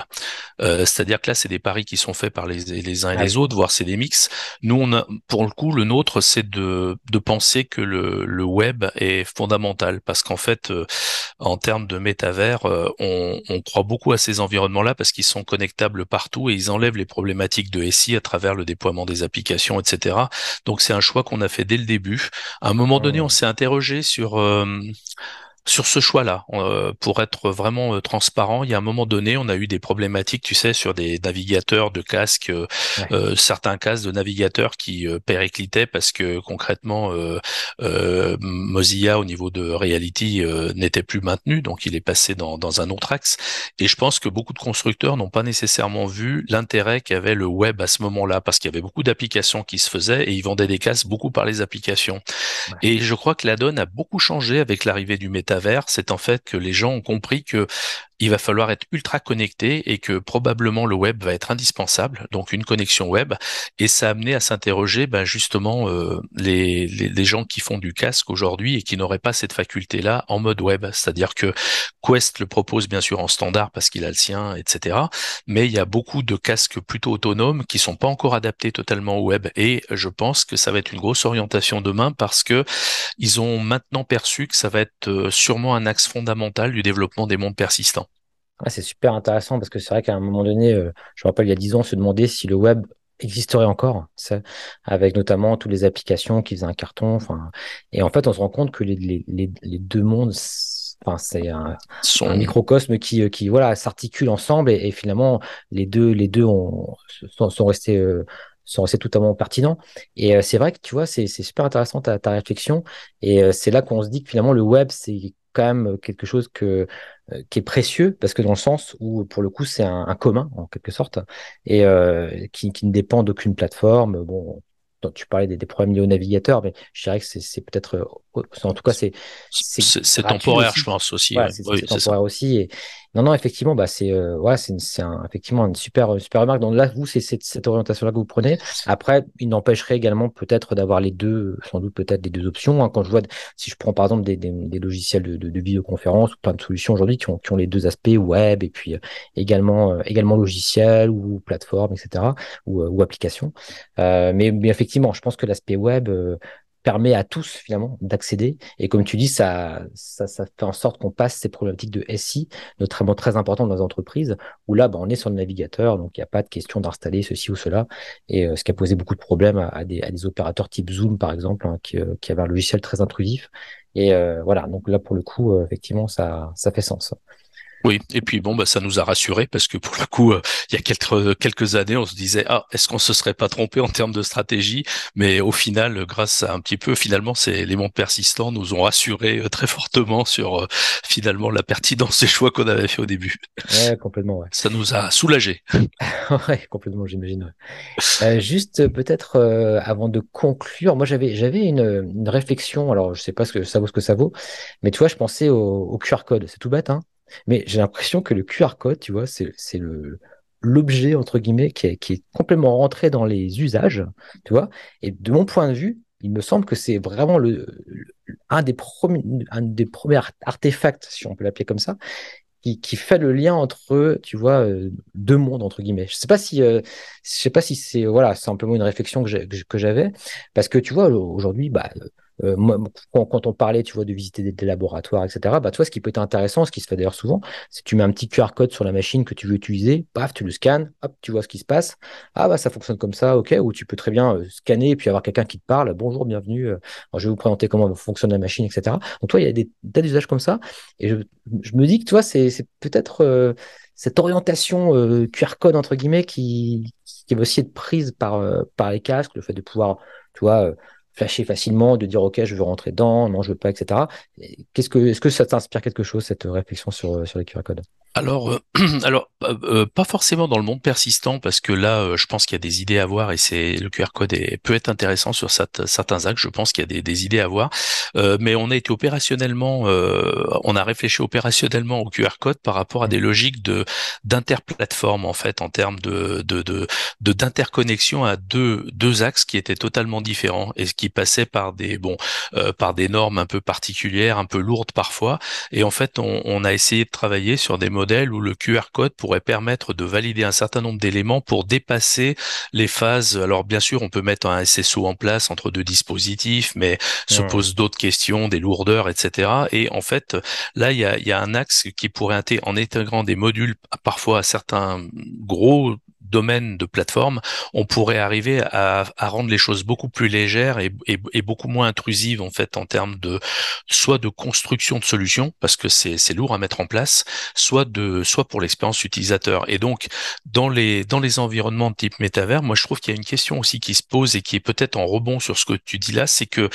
Euh, C'est-à-dire que là, c'est des paris qui sont faits par les, les uns et les autres, voire c'est des mix. Nous, on a, pour le coup, le nôtre, c'est de, de penser que le, le web est fondamental, parce qu'en fait, euh, en termes de métavers, euh, on, on, croit beaucoup à ces environnements-là parce qu'ils sont connectables partout et ils enlèvent les problématiques de SI à travers le déploiement des applications, etc. Donc, c'est un choix qu'on a fait dès le début. À un moment donné, on s'est interrogé sur euh, sur ce choix-là, euh, pour être vraiment euh, transparent, il y a un moment donné, on a eu des problématiques, tu sais, sur des navigateurs de casques, euh, certains casques de navigateurs qui périclitaient parce que concrètement, Mozilla au niveau de Reality n'était plus maintenu, donc il est passé dans, dans un autre axe. Et je pense que beaucoup de constructeurs n'ont pas nécessairement vu l'intérêt qu'avait le web à ce moment-là, parce qu'il y avait beaucoup d'applications qui se faisaient et ils vendaient des casques beaucoup par les applications. Et je crois que la donne a beaucoup changé avec l'arrivée du c'est en fait que les gens ont compris que il va falloir être ultra connecté et que probablement le web va être indispensable, donc une connexion web. Et ça a amené à s'interroger ben justement euh, les, les, gens qui font du casque aujourd'hui et qui n'auraient pas cette faculté-là en mode web. C'est-à-dire que Quest le propose bien sûr en standard parce qu'il a le sien, etc. Mais il y a beaucoup de casques plutôt autonomes qui sont pas encore adaptés totalement au web. Et je pense que ça va être une grosse orientation demain parce que ils ont maintenant perçu que ça va être euh, sûrement un axe fondamental du développement des mondes persistants. Ah, c'est super intéressant parce que c'est vrai qu'à un moment donné, euh, je me rappelle il y a dix ans, on se demandait si le web existerait encore, avec notamment toutes les applications qui faisaient un carton. Enfin, et en fait, on se rend compte que les, les, les, deux mondes, enfin, c'est un, microcosme qui, qui voilà, s'articule ensemble et, finalement, les deux, les deux ont, sont, sont restés. Euh, sont restés totalement pertinents. Et euh, c'est vrai que tu vois, c'est super intéressant ta, ta réflexion. Et c'est là qu'on se dit que finalement, le web, c'est quand même quelque chose que euh, qui est précieux parce que dans le sens où pour le coup c'est un, un, commun en quelque sorte et euh, qui, qui, ne dépend d'aucune plateforme. Bon, tu parlais des, des, problèmes liés au navigateur, mais je dirais que c'est peut-être, euh, en tout cas, c'est c'est temporaire, je pense aussi. c'est temporaire aussi, et, Non, non, effectivement, bah, c'est euh, ouais, c'est un, effectivement une super, super remarque. Donc là, vous, c'est cette, orientation-là que vous prenez. Après, il n'empêcherait également peut-être d'avoir les deux, sans doute peut-être les deux options. Hein. Quand je vois, si je prends par exemple des, des, des logiciels de, de, de, vidéoconférence ou plein de solutions aujourd'hui qui ont, qui ont les deux aspects web et puis euh, également, euh, également logiciel ou plateforme, etc. ou, ou application. mais, mais effectivement, je pense que l'aspect web permet à tous finalement d'accéder. Et comme tu dis, ça, ça, fait en sorte qu'on passe ces problématiques de SI, notamment très importantes dans les entreprises, où là, bah, on est sur le navigateur, donc il n'y a pas de question d'installer ceci ou cela. Et euh, ce qui a posé beaucoup de problèmes à, des, à des, opérateurs type Zoom, par exemple, hein, qui, euh, qui avaient un logiciel très intrusif. Et euh, voilà, donc là, pour le coup, effectivement, ça, ça fait sens. Oui, et puis bon, bah, ça nous a rassurés parce que pour le coup, euh, il y a quelques, quelques années, on se disait, ah, est-ce qu'on se serait pas trompé en termes de stratégie? Mais au final, grâce à un petit peu, finalement, ces éléments persistants nous ont rassurés euh, très fortement sur euh, finalement la pertinence des choix qu'on avait fait au début. Ouais, complètement, ouais. Ça nous a soulagés. ouais, complètement, j'imagine. Euh, juste peut-être avant de conclure, moi j'avais j'avais une, une réflexion. Alors je sais pas ce que ça vaut ce que ça vaut, mais tu vois, je pensais au, au QR code. C'est tout bête, hein? Mais j'ai l'impression que le QR code, tu vois, c'est le l'objet entre guillemets qui est, qui est complètement rentré dans les usages, tu vois. Et de mon point de vue, il me semble que c'est vraiment le, un, des premiers, artefacts, si on peut l'appeler comme ça, qui, qui, fait le lien entre, tu vois, euh, deux mondes entre guillemets. Je sais pas si, euh, je sais pas si c'est voilà simplement une réflexion que j'avais, parce que tu vois aujourd'hui, bah euh, quand, on parlait, tu vois, de visiter des, laboratoires, etc., bah, tu vois, ce qui peut être intéressant, ce qui se fait d'ailleurs souvent, c'est que tu mets un petit QR code sur la machine que tu veux utiliser, paf, tu le scannes, hop, tu vois ce qui se passe. Ah, bah, ça fonctionne comme ça, ok, ou tu peux très bien euh, scanner et puis avoir quelqu'un qui te parle, bonjour, bienvenue, euh, je vais vous présenter comment fonctionne la machine, etc. Donc, toi, il y a des tas d'usages comme ça. Et je, je, me dis que, toi, c'est peut-être cette orientation QR code, entre guillemets, qui, qui va aussi être prise par, par les casques, le fait de pouvoir, tu vois, flasher facilement, de dire ok, je veux rentrer dedans, non, je veux pas, etc. Qu'est-ce que, est-ce que ça t'inspire quelque chose cette réflexion sur sur les QR codes alors, euh, alors euh, euh, pas forcément dans le monde persistant parce que là, je pense qu'il y a des idées à voir et c'est le QR code est, peut être intéressant sur certains axes. Je pense qu'il y a des, des, idées à voir, mais on a été opérationnellement, on a réfléchi opérationnellement au QR code par rapport à des logiques de d'interplateforme en fait en termes de de de d'interconnexion à deux deux axes qui étaient totalement différents et qui passaient par des bon par des normes un peu particulières, un peu lourdes parfois. Et en fait, on, on a essayé de travailler sur des modes où le QR code pourrait permettre de valider un certain nombre d'éléments pour dépasser les phases. Alors bien sûr, on peut mettre un SSO en place entre deux dispositifs, mais se posent d'autres questions, des lourdeurs, etc. Et en fait, là, il y a, y a un axe qui pourrait intégrer, en intégrant des modules parfois à certains gros domaine de plateforme, on pourrait arriver à, rendre les choses beaucoup plus légères et, et, beaucoup moins intrusives en fait en termes de soit de construction de solutions parce que c'est lourd à mettre en place, soit de soit pour l'expérience utilisateur. Et donc dans les dans les environnements de type métavers, moi je trouve qu'il y a une question aussi qui se pose et qui est peut-être en rebond sur ce que tu dis là, c'est que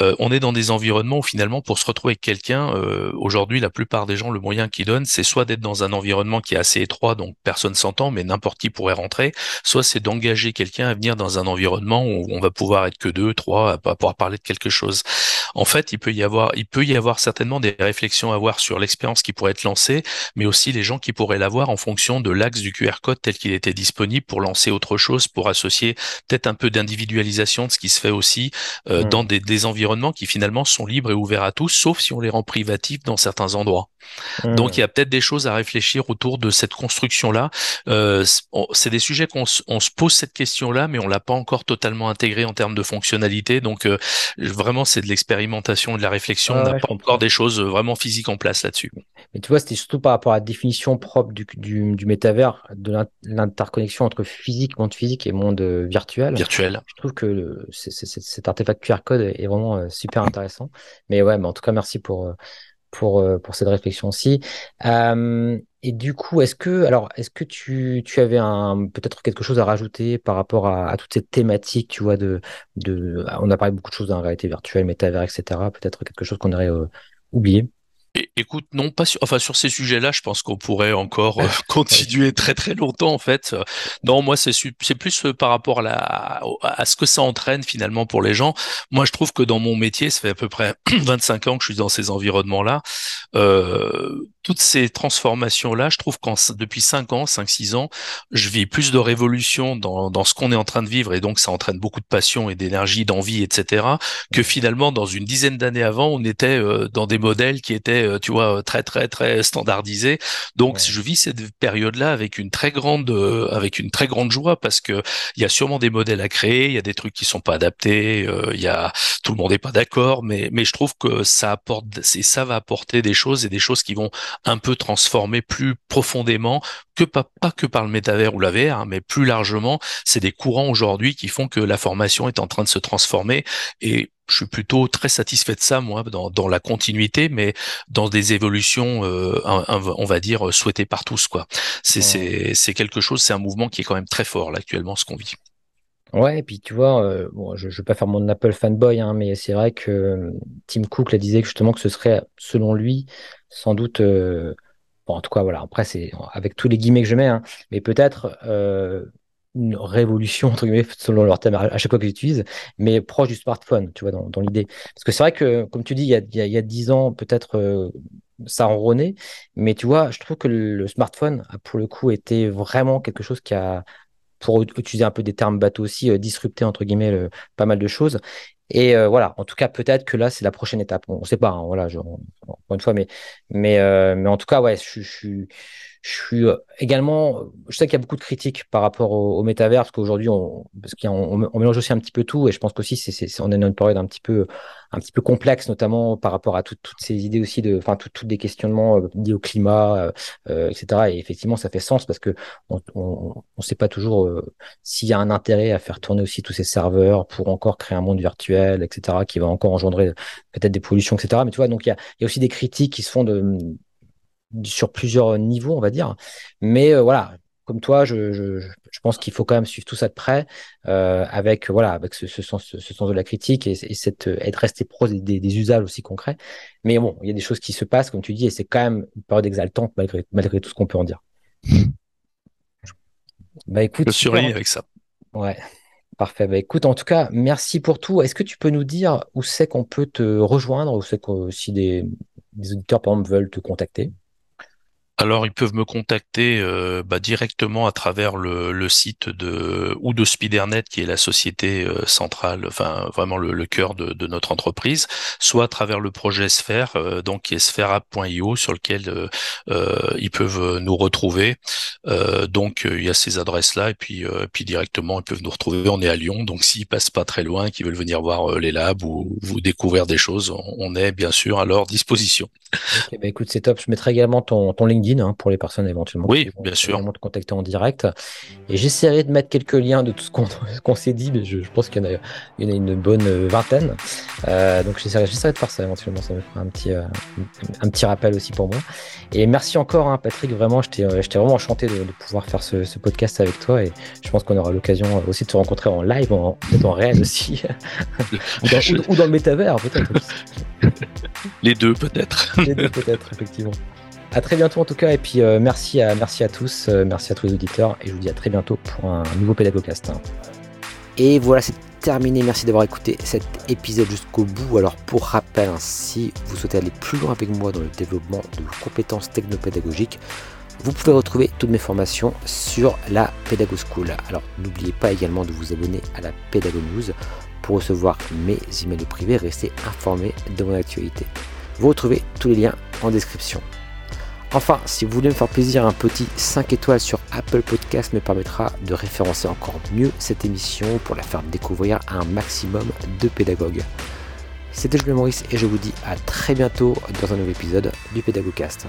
euh, on est dans des environnements où finalement pour se retrouver avec quelqu'un, euh, aujourd'hui la plupart des gens le moyen qu'ils donnent, c'est soit d'être dans un environnement qui est assez étroit donc personne s'entend, mais n'importe qui pourrait rentrer, soit c'est d'engager quelqu'un à venir dans un environnement où on va pouvoir être que deux, trois, à pouvoir parler de quelque chose. En fait, il peut y avoir, il peut y avoir certainement des réflexions à avoir sur l'expérience qui pourrait être lancée, mais aussi les gens qui pourraient l'avoir en fonction de l'axe du QR code tel qu'il était disponible pour lancer autre chose, pour associer peut-être un peu d'individualisation de ce qui se fait aussi euh, mmh. dans des, des, environnements qui finalement sont libres et ouverts à tous, sauf si on les rend privatifs dans certains endroits. Mmh. Donc il y a peut-être des choses à réfléchir autour de cette construction-là. Euh, c'est des sujets qu'on on se pose cette question-là, mais on l'a pas encore totalement intégré en termes de fonctionnalité. Donc euh, vraiment, c'est de l'expérimentation et de la réflexion. on n'a pas encore des choses vraiment physiques en place là-dessus. Mais tu vois, c'était surtout par rapport à la définition propre du, du, du métavers, de l'interconnexion entre physique, monde physique et monde euh, virtuel. Virtuel. Je trouve que le, cet artefact QR code est vraiment euh, super intéressant. Mais ouais, mais en tout cas, merci pour pour, euh, pour cette réflexion aussi. Euh, et du coup, est-ce que, alors, est-ce que tu, tu avais un, peut-être quelque chose à rajouter par rapport à, toute cette thématique, tu vois, de, de, on a parlé beaucoup de choses en réalité virtuelle, métavers, etc. Peut-être quelque chose qu'on aurait euh, oublié? Écoute, non, pas sur, enfin sur ces sujets-là, je pense qu'on pourrait encore euh, continuer très très longtemps en fait. Non, moi c'est c'est plus euh, par rapport à, la, à ce que ça entraîne finalement pour les gens. Moi, je trouve que dans mon métier, ça fait à peu près 25 ans que je suis dans ces environnements-là. Euh, toutes ces transformations-là, je trouve qu'en depuis 5 ans, 5-6 ans, je vis plus de révolution dans, dans ce qu'on est en train de vivre et donc ça entraîne beaucoup de passion et d'énergie, d'envie, etc. que finalement dans une dizaine d'années avant, on était euh, dans des modèles qui étaient, euh, tu vois, très très très standardisés. Donc je vis cette période-là avec une très grande euh, avec une très grande joie parce que il y a sûrement des modèles à créer, il y a des trucs qui sont pas adaptés, il y a tout le monde n'est pas d'accord, mais mais je trouve que ça apporte, ça va apporter des choses et des choses qui vont un peu transformer plus profondément que pas, pas que par le métavers ou la VR, hein, mais plus largement, c'est des courants aujourd'hui qui font que la formation est en train de se transformer et je suis plutôt très satisfait de ça, moi, dans, dans la continuité, mais dans des évolutions, euh, on va dire, souhaitées par tous, quoi. C'est c'est quelque chose, c'est un mouvement qui est quand même très fort, là, actuellement, ce qu'on vit. Ouais, et puis tu vois, euh, bon, je ne vais pas faire mon Apple fanboy, hein, mais c'est vrai que euh, Tim Cook la disait justement que ce serait, selon lui, sans doute, euh, en tout cas, voilà, après, c'est avec tous les guillemets que je mets, hein, mais peut-être une révolution, entre guillemets, selon leur thème à chaque fois que j'utilise, mais proche du smartphone, tu vois, dans, l'idée. Parce que c'est vrai que, comme tu dis, il y a, il y a, 10 ans, peut-être, ça enrônait, mais tu vois, je trouve que le smartphone a pour le coup été vraiment quelque chose qui a pour utiliser un peu des termes bateaux aussi, euh, disrupter entre guillemets pas mal de choses. Et euh, voilà, en tout cas, peut-être que là, c'est la prochaine étape. On ne sait pas, hein, voilà, encore une fois, mais, mais, euh, mais en tout cas, ouais, je, je, je suis également, je sais qu'il y a beaucoup de critiques par rapport au, au métavers, parce qu'aujourd'hui, on, parce qu'on on, mélange aussi un petit peu tout, et je pense qu'aussi, c'est, c'est, on est dans une période un petit peu, un petit peu complexe, notamment par rapport à toutes ces idées aussi de, enfin, toutes des questionnements euh, liés au climat, euh, euh etc. Et effectivement, ça fait sens parce que on, on, on sait pas toujours euh, s'il y a un intérêt à faire tourner aussi tous ces serveurs pour encore créer un monde virtuel, etc., qui va encore engendrer peut-être des pollutions, etc. Mais tu vois, donc il y a, y a aussi des critiques qui se font de sur plusieurs niveaux, on va dire. Mais euh, voilà, comme toi, je, je, je pense qu'il faut quand même suivre tout ça de près, euh, avec voilà, avec ce, ce, sens, ce, sens, de la critique et, et cette, être resté pro des, des, usages aussi concrets. Mais bon, il y a des choses qui se passent, comme tu dis, et c'est quand même une période exaltante malgré, malgré tout ce qu'on peut en dire. Bah écoute, je surveille avec ça. Ouais. Parfait. Bah, écoute, en tout cas, merci pour tout. Est-ce que tu peux nous dire où c'est qu'on peut te rejoindre, où c'est que si des, des auditeurs, par exemple, veulent te contacter? Alors ils peuvent me contacter euh, bah, directement à travers le, le, site de ou de Spidernet qui est la société euh, centrale, enfin vraiment le, le cœur de, de, notre entreprise, soit à travers le projet Sphère, euh, donc qui est sphereapp.io sur lequel ils peuvent nous retrouver. donc il y a ces adresses là et puis puis directement ils peuvent nous retrouver. On est à Lyon, donc s'ils passent pas très loin, qu'ils veulent venir voir les labs ou, vous découvrir des choses, on, est bien sûr à leur disposition. Bah, écoute c'est top. Je mettrai également ton, ton LinkedIn Hein, pour les personnes éventuellement oui, qui vont bien sûr. te contacter en direct. Et j'essaierai de mettre quelques liens de tout ce qu'on s'est dit, mais je, pense qu'il y, y, en a une bonne vingtaine. Euh, donc j'essaierai de faire ça éventuellement, ça me fera un petit, euh, un petit rappel aussi pour moi. Et merci encore hein, Patrick, vraiment, j'étais vraiment enchanté de, de pouvoir faire ce, ce, podcast avec toi et je pense qu'on aura l'occasion aussi de se rencontrer en live, en, en réel aussi, ou, dans, ou, dans, le métavers peut-être. Les deux peut-être. Les deux peut-être, effectivement. À très bientôt en tout cas, et puis euh, merci, à, merci à tous, euh, merci à tous les auditeurs, et je vous dis à très bientôt pour un nouveau Pédagogcast. Et voilà, c'est terminé. Merci d'avoir écouté cet épisode jusqu'au bout. Alors pour rappel, hein, si vous souhaitez aller plus loin avec moi dans le développement de vos compétences technopédagogiques, vous pouvez retrouver toutes mes formations sur la Pédago School. Alors n'oubliez pas également de vous abonner à la Pédago News pour recevoir mes emails privés, rester informé de mon actualité. Vous retrouvez tous les liens en description. Enfin, si vous voulez me faire plaisir, un petit 5 étoiles sur Apple Podcast me permettra de référencer encore mieux cette émission pour la faire découvrir à un maximum de pédagogues. C'était Julien Maurice et je vous dis à très bientôt dans un nouvel épisode du Pédagogcast.